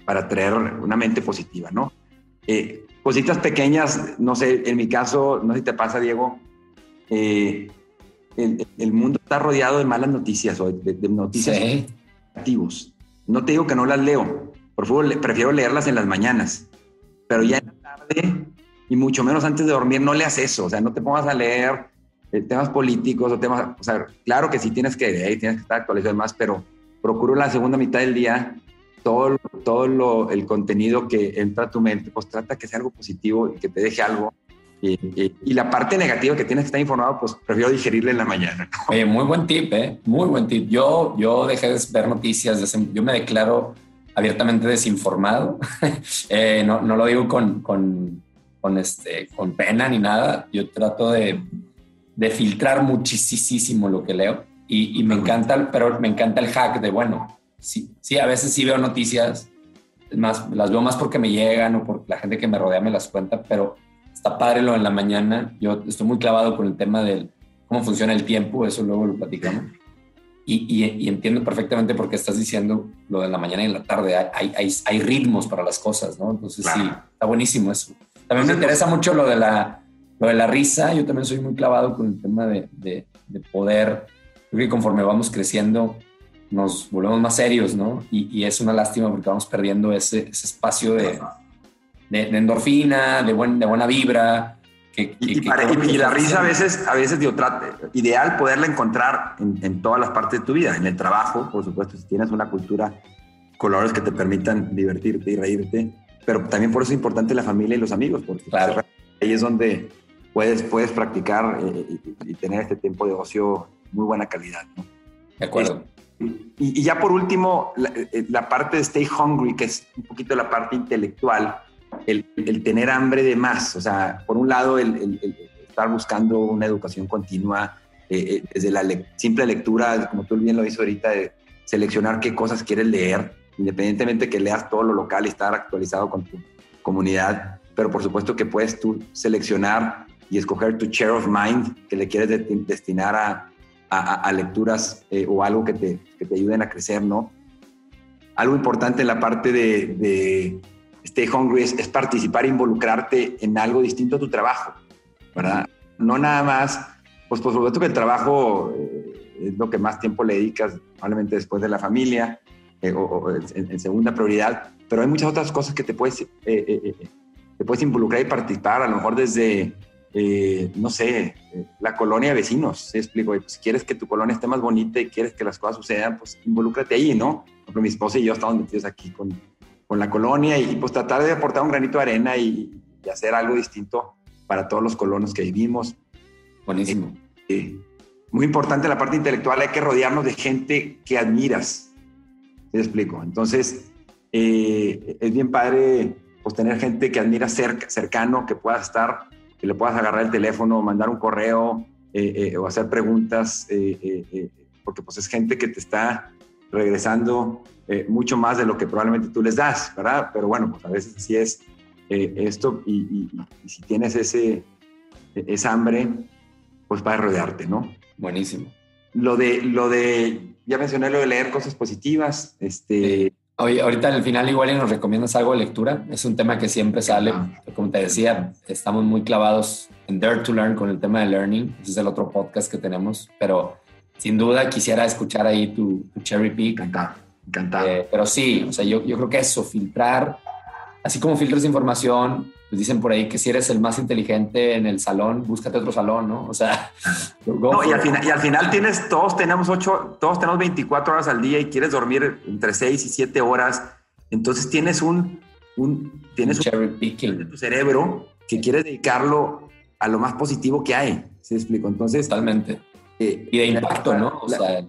para traer una mente positiva, ¿no? cositas pequeñas, no sé, en mi caso, no sé si te pasa, Diego, el, el, mundo está rodeado de malas noticias o de, de noticias. Sí activos. No te digo que no las leo, por favor, prefiero leerlas en las mañanas, pero ya en la tarde y mucho menos antes de dormir no leas eso, o sea, no te pongas a leer eh, temas políticos o temas, o sea, claro que sí tienes que leer y tienes que estar actualizado y demás, pero procuro la segunda mitad del día todo, todo lo, el contenido que entra a tu mente, pues trata que sea algo positivo y que te deje algo. Y, y, la parte negativa que tienes que estar informado, pues prefiero digerirle en la mañana. Oye, muy buen tip, ¿eh? Muy buen tip. Yo, yo dejé de ver noticias, yo me declaro abiertamente desinformado. eh, no, no, lo digo con, con, con, este, con pena ni nada. Yo trato de, de filtrar muchísimo lo que leo y, y me encanta, pero me encanta el hack de, bueno, sí, sí, a veces sí veo noticias, más, las veo más porque me llegan o porque la gente que me rodea me las cuenta, pero está padre lo en la mañana. Yo estoy muy clavado con el tema del cómo funciona el tiempo, eso luego lo platicamos. Y, y, entiendo perfectamente por qué estás diciendo lo de la mañana y la tarde. Hay, hay, hay ritmos para las cosas, ¿no? Entonces sí, está buenísimo eso. También me interesa mucho lo de, la, lo de la risa. Yo también soy muy clavado con el tema de, de, de poder, creo que conforme vamos creciendo, nos volvemos más serios, ¿no? Y, y, es una lástima porque vamos perdiendo ese, ese espacio de, de, endorfina, de, buen, de buena vibra. Que, y, y, la risa a veces, a veces digo, ideal poderla encontrar en, en, todas las partes de tu vida, en el trabajo, por supuesto, si tienes una cultura, colores que te permitan divertirte y reírte, pero también por eso es importante la familia y los amigos, porque claro. ahí es donde puedes, puedes practicar eh, y, tener este tiempo de ocio muy buena calidad. ¿no? De acuerdo. y, ya por último, la, eh, la, parte de Stay Hungry, que es un poquito la parte intelectual, el, el, tener hambre de más. O sea, por un lado, el, el estar buscando una educación continua, eh, eh, desde la le simple lectura, como tú bien lo hizo ahorita, de seleccionar qué cosas quieres leer, independientemente que leas todo lo local y estar actualizado con tu comunidad, pero por supuesto que puedes tú seleccionar y escoger tu share of mind que le quieres de destinar a, a, a lecturas eh, o algo que te, que te, ayuden a crecer, ¿no? Algo importante en la parte de, de Stay Hungry es, es, participar involucrarte en algo distinto a tu trabajo, ¿verdad? No nada más, pues por supuesto que el trabajo eh, es lo que más tiempo le dedicas, probablemente después de la familia eh, o, o en, en, segunda prioridad, pero hay muchas otras cosas que te puedes, eh, eh, eh te puedes involucrar y participar, a lo mejor desde, no sé, la colonia de vecinos, ¿sí? explico? Pues, si quieres que tu colonia esté más bonita y quieres que las cosas sucedan, pues involúcrate ahí, ¿no? Por ejemplo, mi esposa y yo estamos metidos aquí con con la colonia y, pues tratar de aportar un granito de arena y, y, hacer algo distinto para todos los colonos que vivimos. Buenísimo. Eh, eh, muy importante la parte intelectual, hay que rodearnos de gente que admiras. ¿Sí explico? Entonces, eh, es bien padre pues tener gente que admira cerca, cercano, que puedas estar, que le puedas agarrar el teléfono, mandar un correo o hacer preguntas, porque pues es gente que te está regresando eh, mucho más de lo que probablemente tú les das, ¿verdad? Pero bueno, pues a veces así es eh, esto y, y, y, si tienes ese, esa hambre, pues para rodearte, ¿no? Buenísimo. Lo de, lo de, ya mencioné lo de leer cosas positivas, este... Oye, ahorita al final igual nos recomiendas algo de lectura. Es un tema que siempre sale. Como te decía, estamos muy clavados en Dare to Learn con el tema de learning. Ese es el otro podcast que tenemos. Pero sin duda quisiera escuchar ahí tu, tu cherry pick. Encantado. Encantado. Eh, pero sí, o sea, yo, yo creo que eso, filtrar, así como filtras información, pues dicen por ahí que si eres el más inteligente en el salón, búscate otro salón, ¿no? O sea, no, y, al final, y al final tienes, todos tenemos ocho, todos tenemos 24 horas al día y quieres dormir entre 6 y 7 horas. Entonces tienes un, un tienes un picking de tu cerebro que quieres dedicarlo a lo más positivo que hay. ¿Sí explico? Entonces, totalmente. Eh, y de impacto, la, ¿no? O la, sea,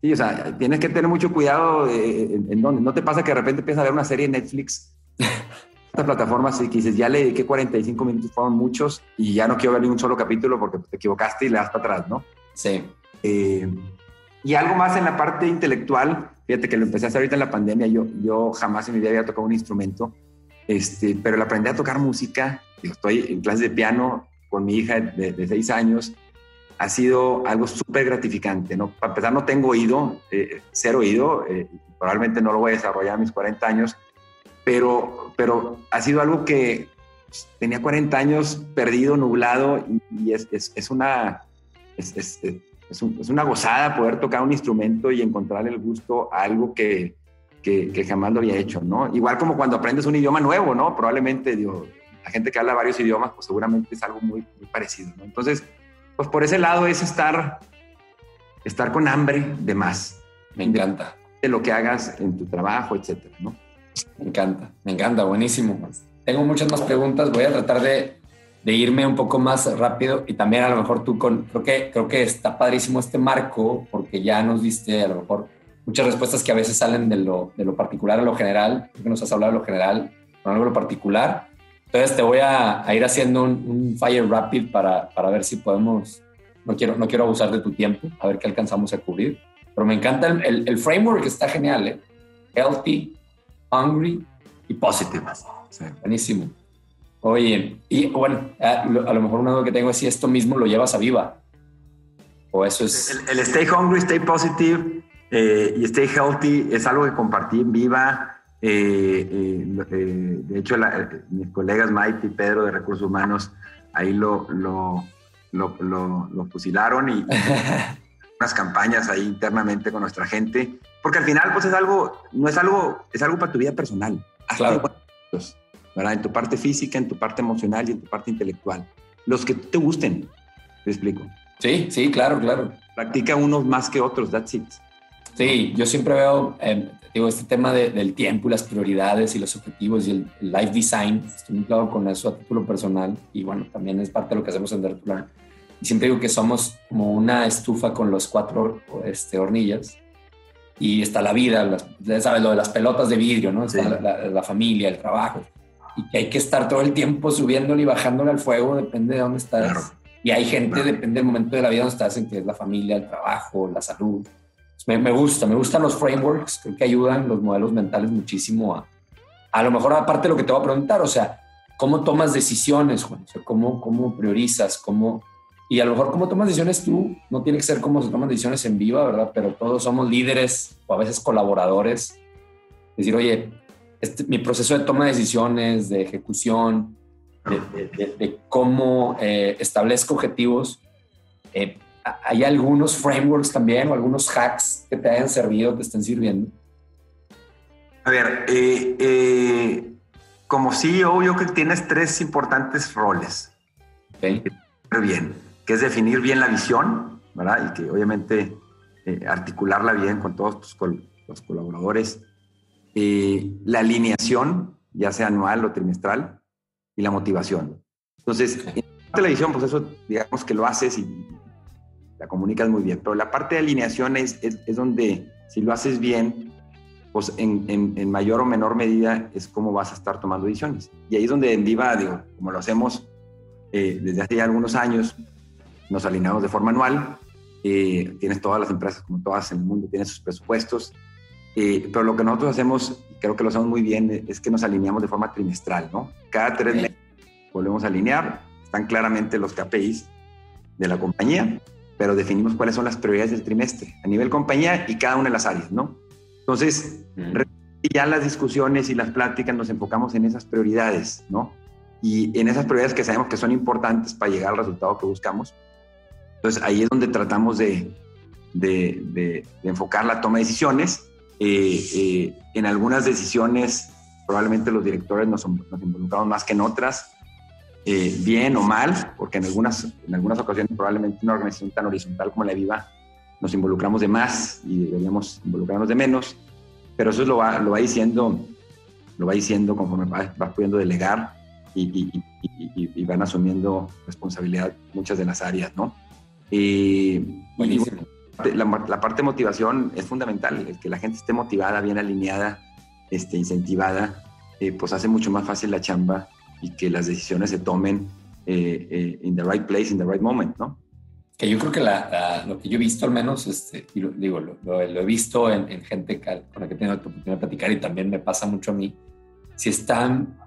Sí, o sea, tienes que tener mucho cuidado en, en dónde. No te pasa que de repente empiezas a ver una serie en Netflix, esta plataforma, que dices, ya le dediqué 45 minutos, fueron muchos, y ya no quiero ver ni un solo capítulo porque te equivocaste y le das para atrás, ¿no? Sí. Eh, y algo más en la parte intelectual, fíjate que lo empecé a hacer ahorita en la pandemia, yo, yo jamás en mi vida había tocado un instrumento, este, pero le aprendí a tocar música, estoy en clases de piano con mi hija de, de seis años, ha sido algo súper gratificante, ¿no? Para empezar, no tengo oído, eh, cero oído, eh, probablemente no lo voy a desarrollar a mis 40 años, pero, pero ha sido algo que tenía 40 años perdido, nublado, y, y es, es, es, una, es, es un, una gozada poder tocar un instrumento y encontrar el gusto a algo que, que, que, jamás lo había hecho, ¿no? Igual como cuando aprendes un idioma nuevo, ¿no? Probablemente, digo, la gente que habla varios idiomas, pues seguramente es algo muy, muy parecido, ¿no? Entonces, pues por ese lado es estar, estar con hambre de más. Me encanta. De lo que hagas en tu trabajo, etcétera, ¿no? Me encanta, me encanta, buenísimo. Tengo muchas más preguntas, voy a tratar de, de, irme un poco más rápido y también a lo mejor tú con, creo que, creo que está padrísimo este marco porque ya nos diste a lo mejor muchas respuestas que a veces salen de lo, de lo particular a lo general, que nos has hablado de lo general con algo de lo particular. Entonces te voy a, ir haciendo un, fire rapid para, para, ver si podemos, no quiero, no quiero abusar de tu tiempo, a ver qué alcanzamos a cubrir, pero me encanta el, el, framework, está genial, ¿eh? Healthy, hungry y positive. Buenísimo. Oye, y bueno, a, lo mejor una duda que tengo es si esto mismo lo llevas a Viva. O eso es... El, el stay hungry, stay positive eh, y stay healthy es algo que compartí en Viva eh, eh, de hecho, mis colegas Mike y Pedro de Recursos Humanos ahí lo, lo, lo, fusilaron y unas campañas ahí internamente con nuestra gente, porque al final pues es algo, no es algo, es algo para tu vida personal. Claro. ¿verdad? En tu parte física, en tu parte emocional y en tu parte intelectual. Los que te gusten, te explico. Sí, sí, claro, claro. Practica unos más que otros, that's it. Sí, yo siempre veo, eh, digo, este tema del tiempo y las prioridades y los objetivos y el, life design, estoy muy claro con eso a título personal y bueno, también es parte de lo que hacemos en Dertular. Y siempre digo que somos como una estufa con los cuatro este, hornillas y está la vida, las, sabes, lo de las pelotas de vidrio, ¿no? Está la, familia, el trabajo. Y que hay que estar todo el tiempo subiéndole y bajándole al fuego, depende de dónde estás. Y hay gente, depende del momento de la vida donde estás, en que es la familia, el trabajo, la salud me, gusta, me gustan los frameworks, creo que ayudan los modelos mentales muchísimo a, a lo mejor aparte de lo que te voy a preguntar, o sea, ¿cómo tomas decisiones, Juan? O sea, ¿cómo, cómo priorizas? ¿Cómo, y a lo mejor cómo tomas decisiones tú, no tiene que ser como se toman decisiones en viva, ¿verdad? Pero todos somos líderes o a veces colaboradores. Decir, oye, este, mi proceso de toma de decisiones, de ejecución, de, cómo eh, establezco objetivos, eh, ¿Hay algunos frameworks también o algunos hacks que te hayan servido, te estén sirviendo? A ver, eh, eh, como CEO yo creo que tienes tres importantes roles. Okay. Bien, que es definir bien la visión, ¿verdad? Y que obviamente eh, articularla bien con todos tus los colaboradores. la alineación, ya sea anual o trimestral, y la motivación. Entonces, en la visión, pues eso digamos que lo haces y la comunicas muy bien, pero la parte de alineación es, es, donde si lo haces bien, pues en, en, mayor o menor medida es cómo vas a estar tomando decisiones. Y ahí es donde en Viva, digo, como lo hacemos eh, desde hace ya algunos años, nos alineamos de forma anual, eh, tienes todas las empresas, como todas en el mundo, tienen sus presupuestos, eh, pero lo que nosotros hacemos, creo que lo hacemos muy bien, es que nos alineamos de forma trimestral, ¿no? Cada tres meses volvemos a alinear, están claramente los KPIs de la compañía pero definimos cuáles son las prioridades del trimestre a nivel compañía y cada una de las áreas, ¿no? Entonces, ya las discusiones y las pláticas nos enfocamos en esas prioridades, ¿no? Y en esas prioridades que sabemos que son importantes para llegar al resultado que buscamos. Entonces, ahí es donde tratamos de, enfocar la toma de decisiones. Eh, eh, en algunas decisiones, probablemente los directores nos, involucramos más que en otras, eh, bien o mal, porque en algunas, en algunas ocasiones probablemente una organización tan horizontal como la Viva nos involucramos de más y deberíamos involucrarnos de menos, pero eso lo va, lo va diciendo, lo va diciendo conforme vas, pudiendo delegar y, van asumiendo responsabilidad muchas de las áreas, ¿no? Buenísimo. La, la, parte de motivación es fundamental, el que la gente esté motivada, bien alineada, este, incentivada, eh, pues hace mucho más fácil la chamba y que las decisiones se tomen eh, eh, in the right place, in the right moment, ¿no? Que yo creo que lo que yo he visto al menos, este, digo, lo, he visto en, gente con la que tengo la oportunidad de platicar y también me pasa mucho a mí, si están,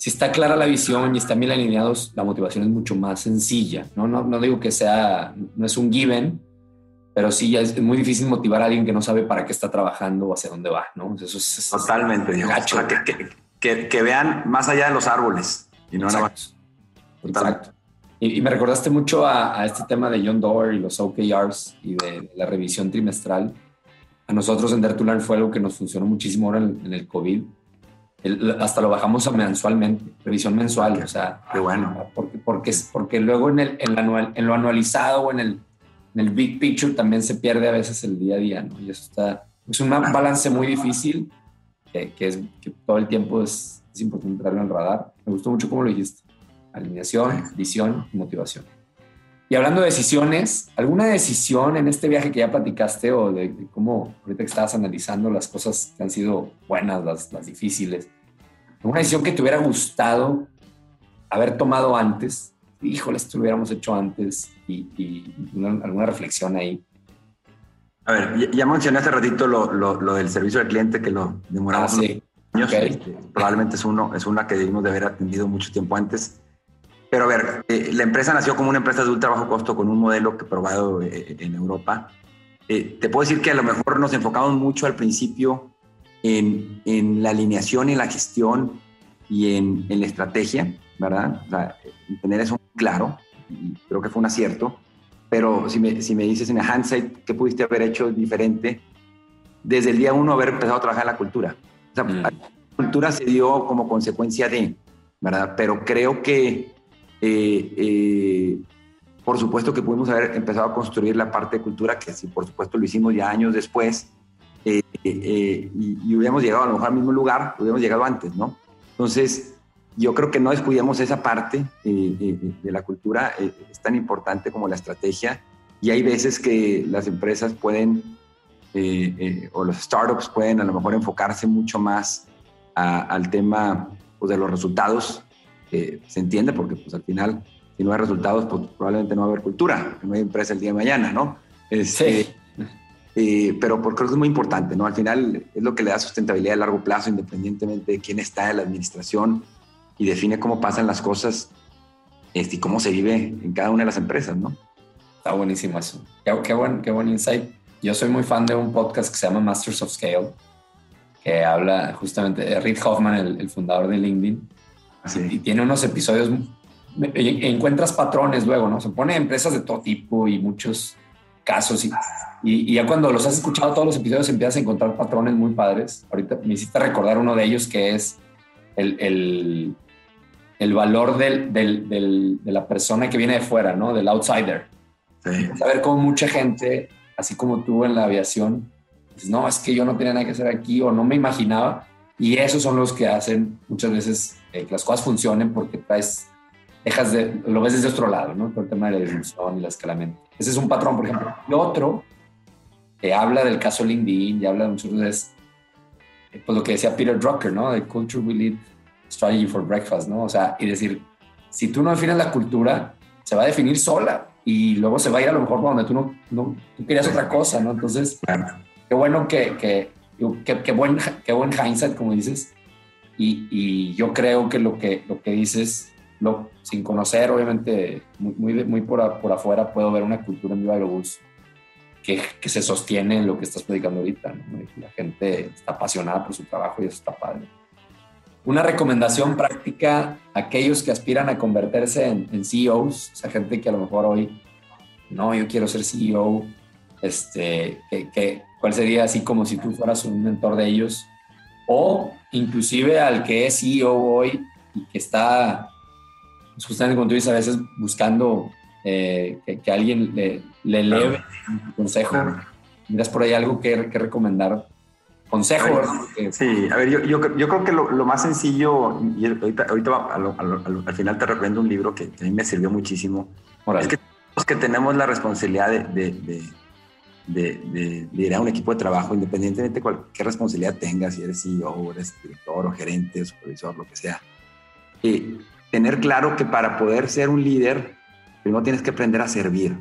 si está clara la visión y están bien alineados, la motivación es mucho más sencilla, ¿no? No, no digo que sea, no es un given, pero sí ya es muy difícil motivar a alguien que no sabe para qué está trabajando o hacia dónde va, ¿no? Eso es, totalmente, digo, gacho que, vean más allá de los árboles y no nada más. Exacto. Y, me recordaste mucho a, este tema de John Doerr y los OKRs y de, la revisión trimestral. A nosotros en Dertular fue algo que nos funcionó muchísimo ahora en, el COVID. Hasta lo bajamos a mensualmente, revisión mensual, o sea, qué bueno. Porque, porque, porque luego en, el, en, anual, en lo anualizado o en el, en el big picture también se pierde a veces el día a día, ¿no? Y eso está, es un balance muy difícil que, que es, que todo el tiempo es, es importante traerlo en el radar. Me gustó mucho cómo lo dijiste. Alineación, visión y motivación. Y hablando de decisiones, ¿alguna decisión en este viaje que ya platicaste o de, cómo ahorita que estabas analizando las cosas que han sido buenas, las, las difíciles, alguna decisión que te hubiera gustado haber tomado antes? Híjole, esto lo hubiéramos hecho antes y, alguna reflexión ahí. A ver, ya, mencioné hace ratito lo, lo, del servicio al cliente que lo demoramos ah, años. Este, probablemente es, uno, es una que debimos de haber atendido mucho tiempo antes. Pero a ver, eh, la empresa nació como una empresa de ultra bajo costo con un modelo que probado eh, en Europa. Eh, te puedo decir que a lo mejor nos enfocamos mucho al principio en, en la alineación y en la gestión y en, en, la estrategia, ¿verdad? O sea, tener eso claro, y creo que fue un acierto. Pero si me, si me dices en el hindsight, ¿qué pudiste haber hecho diferente? Desde el día uno haber empezado a trabajar la cultura. O sea, mm. la cultura se dio como consecuencia de, ¿verdad? Pero creo que eh, eh, por supuesto que pudimos haber empezado a construir la parte de cultura, que sí, por supuesto lo hicimos ya años después, eh, y, hubiéramos llegado a lo mejor al mismo lugar, hubiéramos llegado antes, ¿no? Entonces, yo creo que no descuidemos esa parte de la cultura, es tan importante como la estrategia, y hay veces que las empresas pueden, o los startups pueden a lo mejor enfocarse mucho más al tema pues, de los resultados se entiende porque pues al final si no hay resultados pues probablemente no va a haber cultura, no hay empresa el día de mañana, ¿no? Este, sí. Eh, pero creo que es muy importante, ¿no? Al final es lo que le da sustentabilidad a largo plazo independientemente de quién está en la administración y define cómo pasan las cosas este, y cómo se vive en cada una de las empresas, ¿no? Está buenísimo eso. Qué, buen, qué buen insight. Yo soy muy fan de un podcast que se llama Masters of Scale, que habla justamente de Reid Hoffman, el, el fundador de LinkedIn y tiene unos episodios, encuentras patrones luego, ¿no? Se pone empresas de todo tipo y muchos casos y, y, ya cuando los has escuchado todos los episodios empiezas a encontrar patrones muy padres. Ahorita me hiciste recordar uno de ellos que es el, el, el valor del, del, de la persona que viene de fuera, ¿no? Del outsider. Saber cómo mucha gente, así como tú en la aviación, dices, no, es que yo no tenía nada que hacer aquí o no me imaginaba. Y esos son los que hacen muchas veces eh, que las cosas funcionen porque traes, dejas de, lo ves desde otro lado, ¿no? Todo el tema de la dimensión y la escalamiento. Ese es un patrón, por ejemplo. Y otro, que habla del caso LinkedIn y habla de muchas veces, eh, pues lo que decía Peter Drucker, ¿no? De Culture We Lead Strategy for Breakfast, ¿no? O sea, y decir, si tú no defines la cultura, se va a definir sola y luego se va a ir a lo mejor donde tú no, no tú querías otra cosa, ¿no? Entonces, qué bueno que, que, que, buen, qué buen hindsight, como dices, y, yo creo que lo que, lo que dices, lo, sin conocer, obviamente, muy, muy, por, por, afuera, puedo ver una cultura en Viva Aerobús que, que se sostiene en lo que estás predicando ahorita. La gente está apasionada por su trabajo y eso está padre. Una recomendación práctica a aquellos que aspiran a convertirse en, en CEOs, esa gente que a lo mejor hoy, no, yo quiero ser CEO, este, que, ¿cuál sería así como si tú fueras un mentor de ellos? o inclusive al que es CEO hoy y que está, pues, justamente como tú dices, a veces buscando eh, que, alguien le, le eleve un consejo. Miras por ahí algo que, que recomendar. Consejo, Sí, a ver, yo, yo, yo creo que lo, lo, más sencillo, y ahorita, ahorita al, final te recomiendo un libro que, a mí me sirvió muchísimo. Es que, que tenemos la responsabilidad de de, de, liderar un equipo de trabajo, independientemente de cualquier responsabilidad tengas, si eres CEO, eres director o gerente, supervisor, lo que sea. Eh, tener claro que para poder ser un líder, primero tienes que aprender a servir,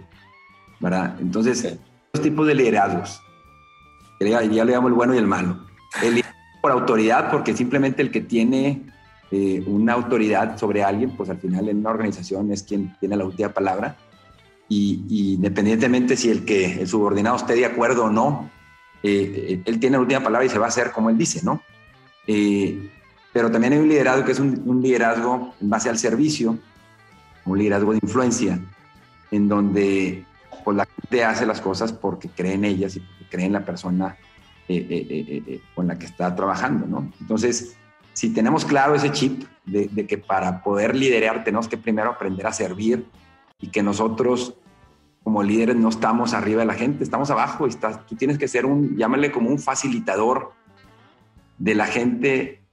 ¿verdad? Entonces, dos tipos de liderazgos. Ya, ya le llamo el bueno y el malo. El liderazgo por autoridad, porque simplemente el que tiene eh, una autoridad sobre alguien, pues al final en una organización es quien tiene la última palabra y, independientemente si el que el subordinado esté de acuerdo o no, eh, él tiene la última palabra y se va a hacer como él dice, ¿no? Eh, pero también hay un liderazgo que es un, liderazgo en base al servicio, un liderazgo de influencia, en donde pues, la gente hace las cosas porque cree en ellas y cree en la persona eh, con la que está trabajando, ¿no? Entonces, si tenemos claro ese chip de, de, que para poder liderar tenemos que primero aprender a servir y que nosotros como líderes no estamos arriba de la gente, estamos abajo y estás, tú tienes que ser un, llámale como un facilitador de la gente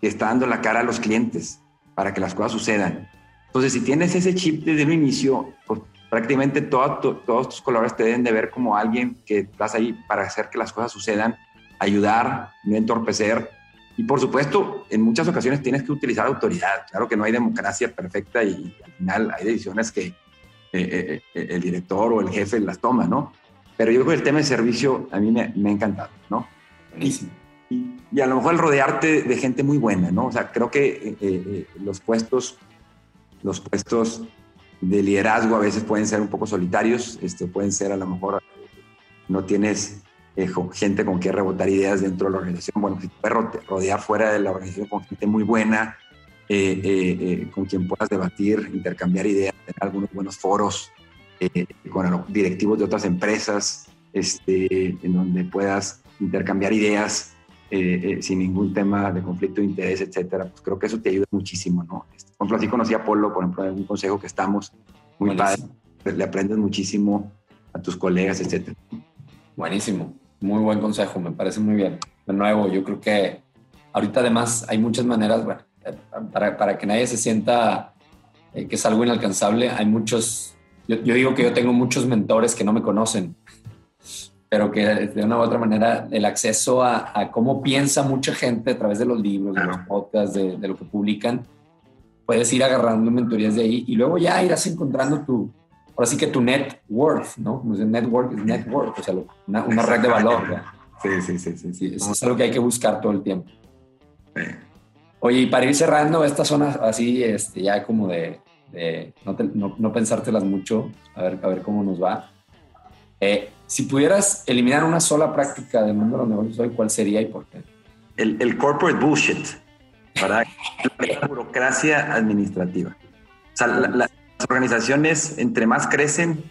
que está dando la cara a los clientes para que las cosas sucedan. Entonces, si tienes ese chip desde el inicio, pues prácticamente todos tus colaboradores te deben de ver como alguien que estás ahí para hacer que las cosas sucedan, ayudar, no entorpecer. Y por supuesto, en muchas ocasiones tienes que utilizar autoridad. Claro que no hay democracia perfecta y, al final hay decisiones que eh, eh, eh, el director o el jefe las toma, ¿no? Pero yo creo que el tema de servicio a mí me, me ha encantado, ¿no? Buenísimo. Y, y, a lo mejor el rodearte de gente muy buena, ¿no? O sea, creo que los puestos, los puestos de liderazgo a veces pueden ser un poco solitarios, este, pueden ser a lo mejor no tienes eh, gente con quien rebotar ideas dentro de la organización. Bueno, si puedes rodear fuera de la organización con gente muy buena, eh, eh, con quien puedas debatir, intercambiar ideas, tener algunos buenos foros con directivos de otras empresas, este, en donde puedas intercambiar ideas sin ningún tema de conflicto de interés, etcétera, pues creo que eso te ayuda muchísimo, ¿no? Este, por ejemplo, así conocí a Polo, por ejemplo, en un consejo que estamos, muy padre, le aprendes muchísimo a tus colegas, etcétera. Buenísimo, muy buen consejo, me parece muy bien. De nuevo, yo creo que ahorita además hay muchas maneras, bueno, para, para que nadie se sienta eh, que es algo inalcanzable, hay muchos, yo, yo, digo que yo tengo muchos mentores que no me conocen, pero que de una u otra manera el acceso a, a cómo piensa mucha gente a través de los libros, de los podcasts, de, de, lo que publican, puedes ir agarrando mentorías de ahí y luego ya irás encontrando tu, ahora sí que tu net worth, ¿no? network es network, o sea, una, una red de valor. Sí, sí, sí, sí, sí. Eso es algo que hay que buscar todo el tiempo. Sí. Oye, y para ir cerrando esta zona así, este, ya como de, de no, te, no, no, pensártelas mucho, a ver, a ver cómo nos va. Eh, si pudieras eliminar una sola práctica del mundo de los negocios hoy, ¿cuál sería y por qué? El, el corporate bullshit, para la burocracia administrativa. O sea, la, las organizaciones, entre más crecen,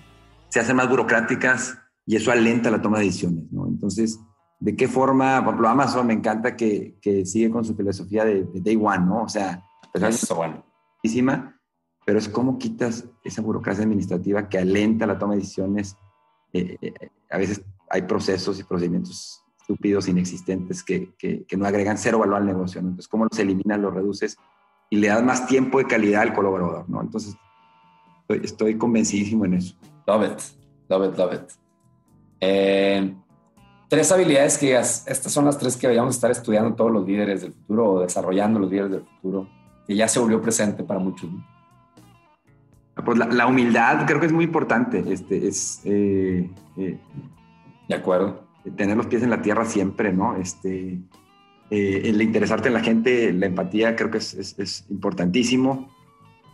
se hacen más burocráticas y eso alenta la toma de decisiones, ¿no? Entonces, ¿de qué forma, por ejemplo, Amazon me encanta que, que sigue con su filosofía de, de, day one, ¿no? O sea, pues eso bueno. pero es cómo quitas esa burocracia administrativa que alenta la toma de decisiones. Eh, eh, a veces hay procesos y procedimientos estúpidos, inexistentes, que, que, que, no agregan cero valor al negocio. ¿no? Entonces, ¿cómo los eliminas, los reduces y le das más tiempo de calidad al colaborador? ¿no? Entonces, estoy, estoy convencidísimo en eso. Love it, love it, love it. Eh, tres habilidades que digas, estas son las tres que deberíamos estar estudiando todos los líderes del futuro o desarrollando los líderes del futuro, que ya se volvió presente para muchos. ¿no? Pues la, la, humildad creo que es muy importante. Este, es, eh, eh, de acuerdo tener los pies en la tierra siempre, ¿no? Este, eh, el interesarte en la gente, la empatía creo que es, es, es importantísimo.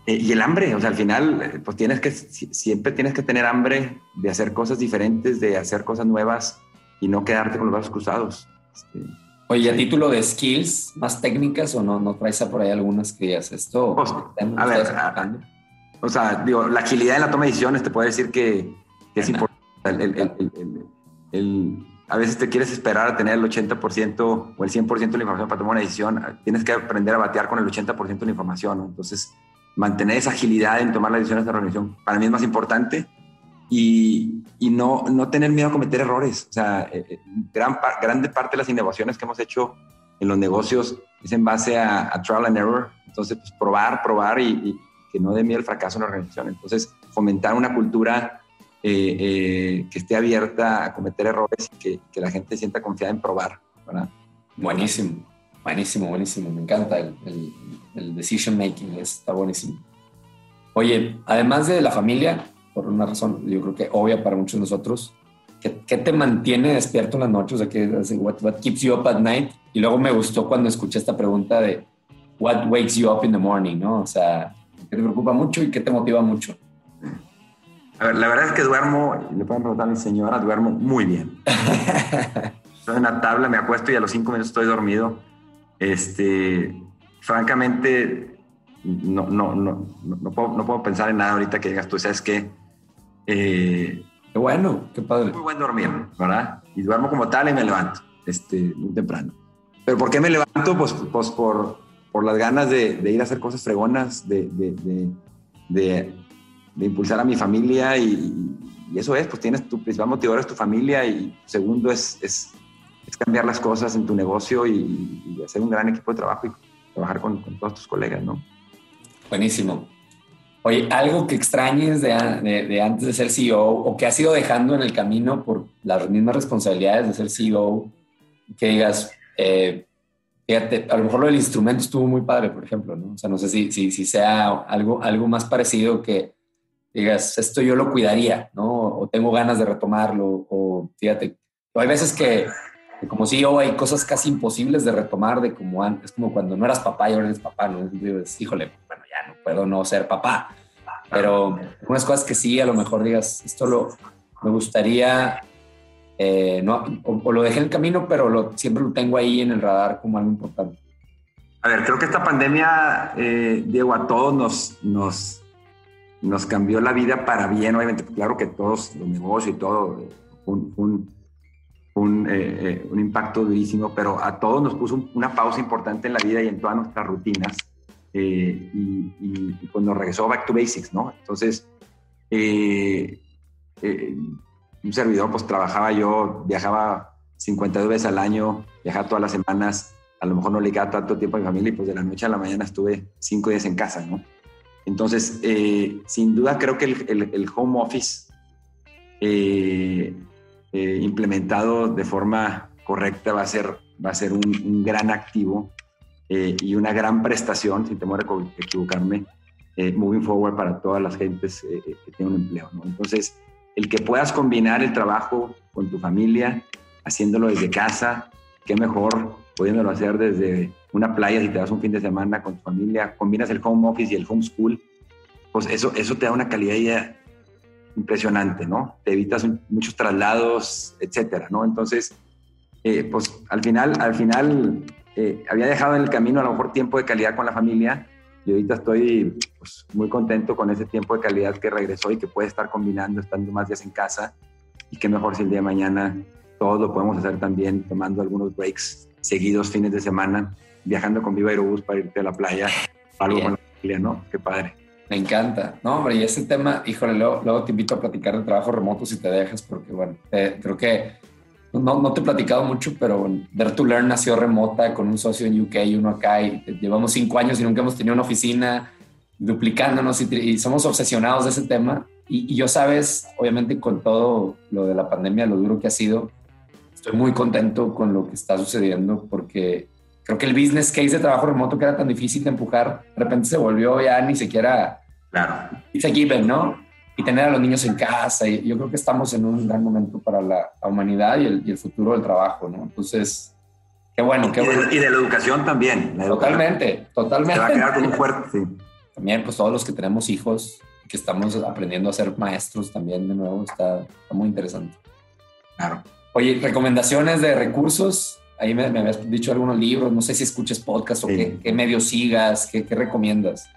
Eh, y el hambre, o sea, al final, pues tienes que, siempre tienes que tener hambre de hacer cosas diferentes, de hacer cosas nuevas y no quedarte con los brazos cruzados. Este, Oye, a título de skills, más técnicas o no, no traes a por ahí algunas que digas esto? Pues, a ver, a, o sea, digo, la agilidad en la toma de decisiones te puede decir que, que es importante. El, el, el, a veces te quieres esperar a tener el 80% o el 100% de la información para tomar una decisión. Tienes que aprender a batear con el 80% de la información. ¿no? Entonces, mantener esa agilidad en tomar las decisiones de la organización para mí es más importante y, y no, no tener miedo a cometer errores. O sea, eh, gran, grande parte de las innovaciones que hemos hecho en los negocios es en base a, a trial and error. Entonces, pues, probar, probar y, y que no dé miedo el fracaso en la organización. Entonces, fomentar una cultura eh, eh, que esté abierta a cometer errores y que, que, la gente sienta confiada en probar. ¿verdad? Buenísimo, buenísimo, buenísimo. Me encanta el, el, el, decision making, está buenísimo. Oye, además de la familia, por una razón yo creo que obvia para muchos de nosotros, ¿qué, qué te mantiene despierto en las noches? O sea, ¿qué, what, what keeps you up at night? Y luego me gustó cuando escuché esta pregunta de what wakes you up in the morning, ¿no? O sea, ¿qué te preocupa mucho y qué te motiva mucho? A ver, la verdad es que duermo, le pueden preguntar a mi señora, duermo muy bien. estoy en la tabla, me acuesto y a los cinco minutos estoy dormido. Este, francamente, no, no, no, no, puedo, no puedo pensar en nada ahorita que digas tú, ¿sabes qué? Eh, bueno, qué padre. Muy buen dormir, ¿verdad? Y duermo como tal y me levanto, este, muy temprano. ¿Pero por qué me levanto? Pues, pues por, por las ganas de, ir a hacer cosas fregonas, de, de, impulsar a mi familia y, eso es, pues tienes tu principal motivador es tu familia y segundo es, es, cambiar las cosas en tu negocio y, hacer un gran equipo de trabajo y trabajar con, con todos tus colegas, ¿no? Buenísimo. Oye, algo que extrañes de, de, antes de ser CEO o que has ido dejando en el camino por las mismas responsabilidades de ser CEO, que digas, eh, fíjate, a lo mejor lo del instrumento estuvo muy padre, por ejemplo, ¿no? O sea, no sé si, si, si sea algo, algo más parecido que digas, esto yo lo cuidaría, ¿no? O tengo ganas de retomarlo, o fíjate, hay veces que, como CEO hay cosas casi imposibles de retomar de como antes, como cuando no eras papá y ahora eres papá, ¿no? Dices, híjole, no puedo no ser papá, pero unas cosas que sí, a lo mejor digas, esto lo, me gustaría eh, no, o, lo dejé en el camino, pero lo, siempre lo tengo ahí en el radar como algo importante. A ver, creo que esta pandemia, eh, Diego, a todos nos, nos, nos cambió la vida para bien, obviamente, claro que todos, los negocios y todo, un, un, un, eh, un, impacto durísimo, pero a todos nos puso una pausa importante en la vida y en todas nuestras rutinas. Y, y, y, cuando regresó Back to Basics, ¿no? Entonces, un servidor, pues trabajaba yo, viajaba 52 veces al año, viajaba todas las semanas, a lo mejor no le quedaba tanto tiempo a mi familia y pues de la noche a la mañana estuve cinco días en casa, ¿no? Entonces, eh, sin duda creo que el, home office eh, eh, implementado de forma correcta va a ser, va a ser un, gran activo y una gran prestación, sin temor a equivocarme, moving forward para todas las gentes que tienen un empleo, ¿no? Entonces, el que puedas combinar el trabajo con tu familia, haciéndolo desde casa, qué mejor pudiéndolo hacer desde una playa si te das un fin de semana con tu familia, combinas el home office y el homeschool, pues eso, eso te da una calidad ya impresionante, ¿no? Te evitas muchos traslados, etcétera, ¿no? Entonces, eh, pues al final, al final eh, había dejado en el camino a lo mejor tiempo de calidad con la familia, y ahorita estoy pues, muy contento con ese tiempo de calidad que regresó y que puede estar combinando, estando más días en casa. Y qué mejor si el día de mañana todos lo podemos hacer también, tomando algunos breaks seguidos, fines de semana, viajando con Viva Aerobús para irte a la playa, algo con la familia, ¿no? Qué padre. Me encanta. No, hombre, y ese tema, híjole, luego, te invito a platicar de trabajo remoto si te dejas, porque bueno, eh, creo que no, no, te he platicado mucho, pero Dare to Learn nació remota con un socio en UK y uno acá y llevamos cinco años y nunca hemos tenido una oficina duplicándonos y, somos obsesionados de ese tema. Y, yo sabes, obviamente con todo lo de la pandemia, lo duro que ha sido, estoy muy contento con lo que está sucediendo porque creo que el business case de trabajo remoto que era tan difícil de empujar, de repente se volvió ya ni siquiera... Claro. It's given, ¿no? Y tener a los niños en casa. Y yo creo que estamos en un gran momento para la, humanidad y el, futuro del trabajo, ¿no? Entonces, qué bueno, qué bueno. Y de, la educación también. totalmente, totalmente. Se va a quedar como fuerte, sí. También, pues todos los que tenemos hijos, que estamos aprendiendo a ser maestros también de nuevo, está, muy interesante. Claro. Oye, recomendaciones de recursos. Ahí me, habías dicho algunos libros, no sé si escuches podcast o qué, medios sigas, qué, qué recomiendas.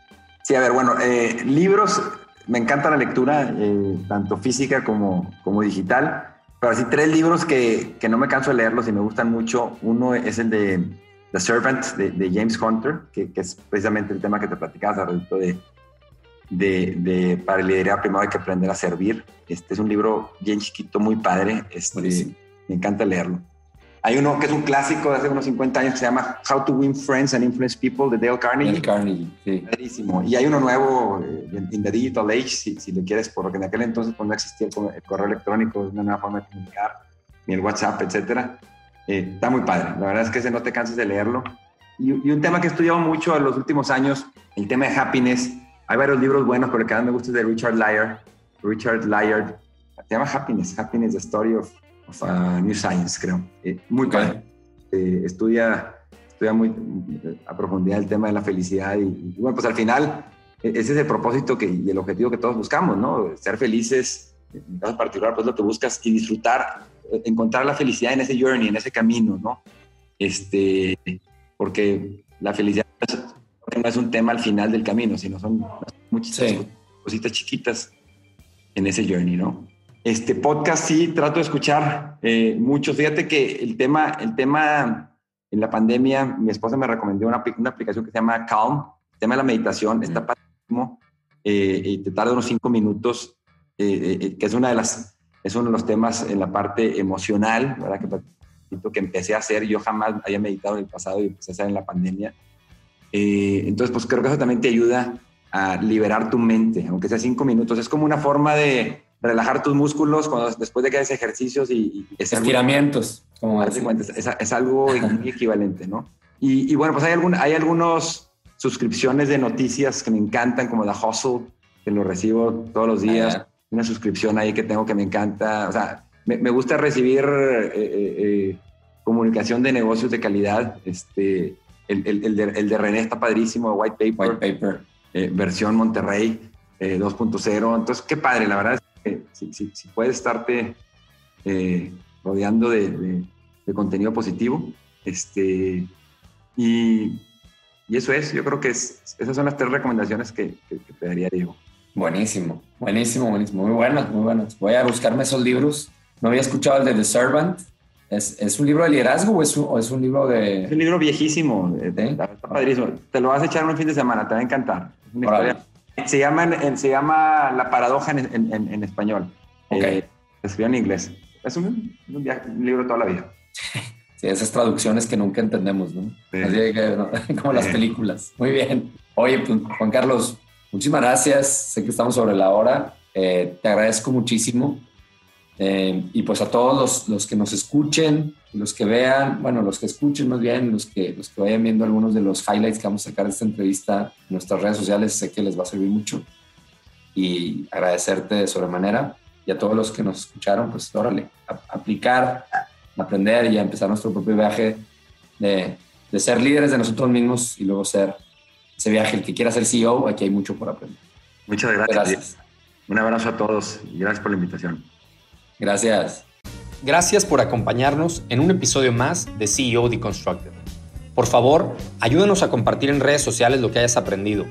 Sí, a ver, bueno, eh, libros, me encanta la lectura, eh, tanto física como, como digital. Pero así tres libros que, que, no me canso de leerlos y me gustan mucho. Uno es el de The Servant de, James Hunter, que, que, es precisamente el tema que te platicabas alrededor de, de, de, para liderar primero hay que aprender a servir. Este es un libro bien chiquito, muy padre. Este, me encanta leerlo. Hay uno que es un clásico de hace unos 50 años que se llama How to Win Friends and Influence People de Dale Carnegie. Dale Carnegie, sí. Y hay uno nuevo, eh, In the Digital Age, si, si le quieres, porque en aquel entonces cuando no existía el correo electrónico, una nueva forma de comunicar, ni el WhatsApp, etcétera. Eh, está muy padre. La verdad es que ese no te canses de leerlo. Y, y, un tema que he estudiado mucho en los últimos años, el tema de happiness. Hay varios libros buenos, pero el que más me gusta es de Richard Lyard. Richard Lyard. Se llama Happiness, Happiness, The Story of New Science, creo. Eh, muy padre. Eh, estudia, estudia muy a profundidad el tema de la felicidad y, bueno, pues al final e, ese es el propósito que, y el objetivo que todos buscamos, ¿no? Ser felices, en mi caso particular, pues lo que buscas y disfrutar, eh, encontrar la felicidad en ese journey, en ese camino, ¿no? Este, porque la felicidad no es un tema al final del camino, sino son muchas cositas chiquitas en ese journey, ¿no? Este podcast sí trato de escuchar eh, mucho. Fíjate que el tema, el tema en la pandemia, mi esposa me recomendó una, una aplicación que se llama Calm, el tema de la meditación, está padrísimo, eh, y te tarda unos cinco minutos, eh, eh, que es una de las, es uno de los temas en la parte emocional, ¿verdad? Que, que empecé a hacer, yo jamás había meditado en el pasado y empecé a hacer en la pandemia. entonces, pues creo que eso también te ayuda a liberar tu mente, aunque sea cinco minutos. Es como una forma de relajar tus músculos cuando, después de que haces ejercicios y... Estiramientos. como es, es, algo equivalente, ¿no? Y, bueno, pues hay, algún, hay algunas suscripciones de noticias que me encantan, como la Hustle, que lo recibo todos los días. Ah, una suscripción ahí que tengo que me encanta. O sea, me, gusta recibir eh, eh, eh, comunicación de negocios de calidad. Este, el, el, el, de, el, de, René está padrísimo, White Paper. White Paper. versión Monterrey 2.0. Entonces, qué padre, la verdad es si, si, si puedes estarte rodeando de, de, contenido positivo. Este, y, y, eso es, yo creo que es, esas son las tres recomendaciones que, que, que te daría Diego. Buenísimo, buenísimo, buenísimo. Muy buenas, muy buenas. Voy a buscarme esos libros. No había escuchado el de The Servant. ¿Es, es un libro de liderazgo o es un, o es un libro de...? Es un libro viejísimo. Eh, Está padrísimo. Te lo vas a echar un fin de semana, te va a encantar. Se llama, se llama La paradoja en, en, en español. Okay. Eh, escribió en inglés. Es un, un, libro de toda la vida. Sí, esas traducciones que nunca entendemos, ¿no? Así que, ¿no? Como las películas. Muy bien. Oye, pues, Juan Carlos, Muchísimas gracias. Sé que estamos sobre la hora. Eh, te agradezco muchísimo. Eh, y pues a todos los, los, que nos escuchen, los que vean, bueno, los que escuchen más bien, los que, los que vayan viendo algunos de los highlights que vamos a sacar de esta entrevista en nuestras redes sociales, sé que les va a servir mucho. Y agradecerte de sobremanera. Y a todos los que nos escucharon, pues órale, a, aplicar, aprender y a empezar nuestro propio viaje de, de ser líderes de nosotros mismos y luego ser ese viaje. El que quiera ser CEO, aquí hay mucho por aprender. Muchas gracias. gracias. Un abrazo a todos y gracias por la invitación. Gracias. Gracias por acompañarnos en un episodio más de CEO Deconstructed. Por favor, ayúdanos a compartir en redes sociales lo que hayas aprendido.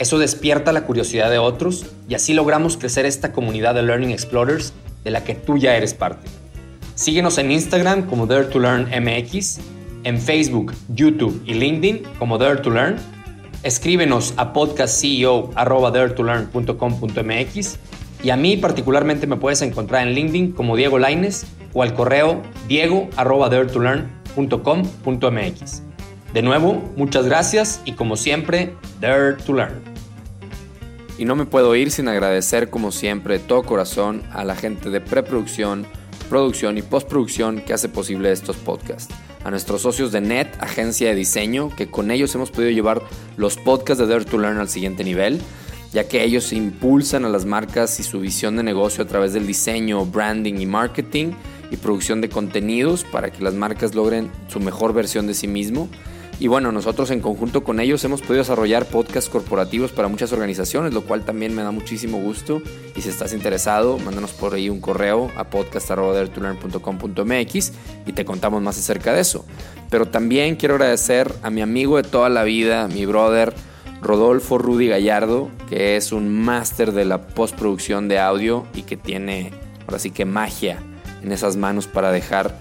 Eso despierta la curiosidad de otros y así logramos crecer esta comunidad de Learning Explorers de la que tú ya eres parte. Síguenos en Instagram como Dare to Learn MX, en Facebook, YouTube y LinkedIn como Dare to Learn escríbenos a podcastceo.com.mx y a mí particularmente me puedes encontrar en LinkedIn como Diego Laines o al correo diego.daretolearn.com.mx. De nuevo, muchas gracias y como siempre, Dare to Learn. Y no me puedo ir sin agradecer como siempre de todo corazón a la gente de preproducción, producción y postproducción que hace posible estos podcasts a nuestros socios de NET, agencia de diseño, que con ellos hemos podido llevar los podcasts de Dare to Learn al siguiente nivel, ya que ellos impulsan a las marcas y su visión de negocio a través del diseño, branding y marketing y producción de contenidos para que las marcas logren su mejor versión de sí mismo y bueno, nosotros en conjunto con ellos hemos podido desarrollar podcasts corporativos para muchas organizaciones, lo cual también me da muchísimo gusto. Y si estás interesado, mándanos por ahí un correo a podcast.com.mx y te contamos más acerca de eso. Pero también quiero agradecer a mi amigo de toda la vida, mi brother Rodolfo Rudy Gallardo, que es un máster de la postproducción de audio y que tiene ahora sí que magia en esas manos para dejar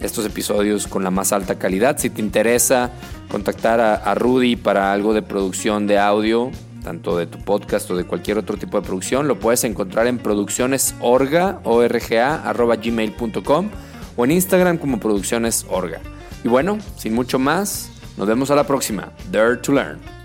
estos episodios con la más alta calidad. Si te interesa contactar a, Rudy para algo de producción de audio, tanto de tu podcast o de cualquier otro tipo de producción, lo puedes encontrar en produccionesorga, gmail.com o en Instagram como produccionesorga. Y bueno, sin mucho más, nos vemos a la próxima. Dare to Learn.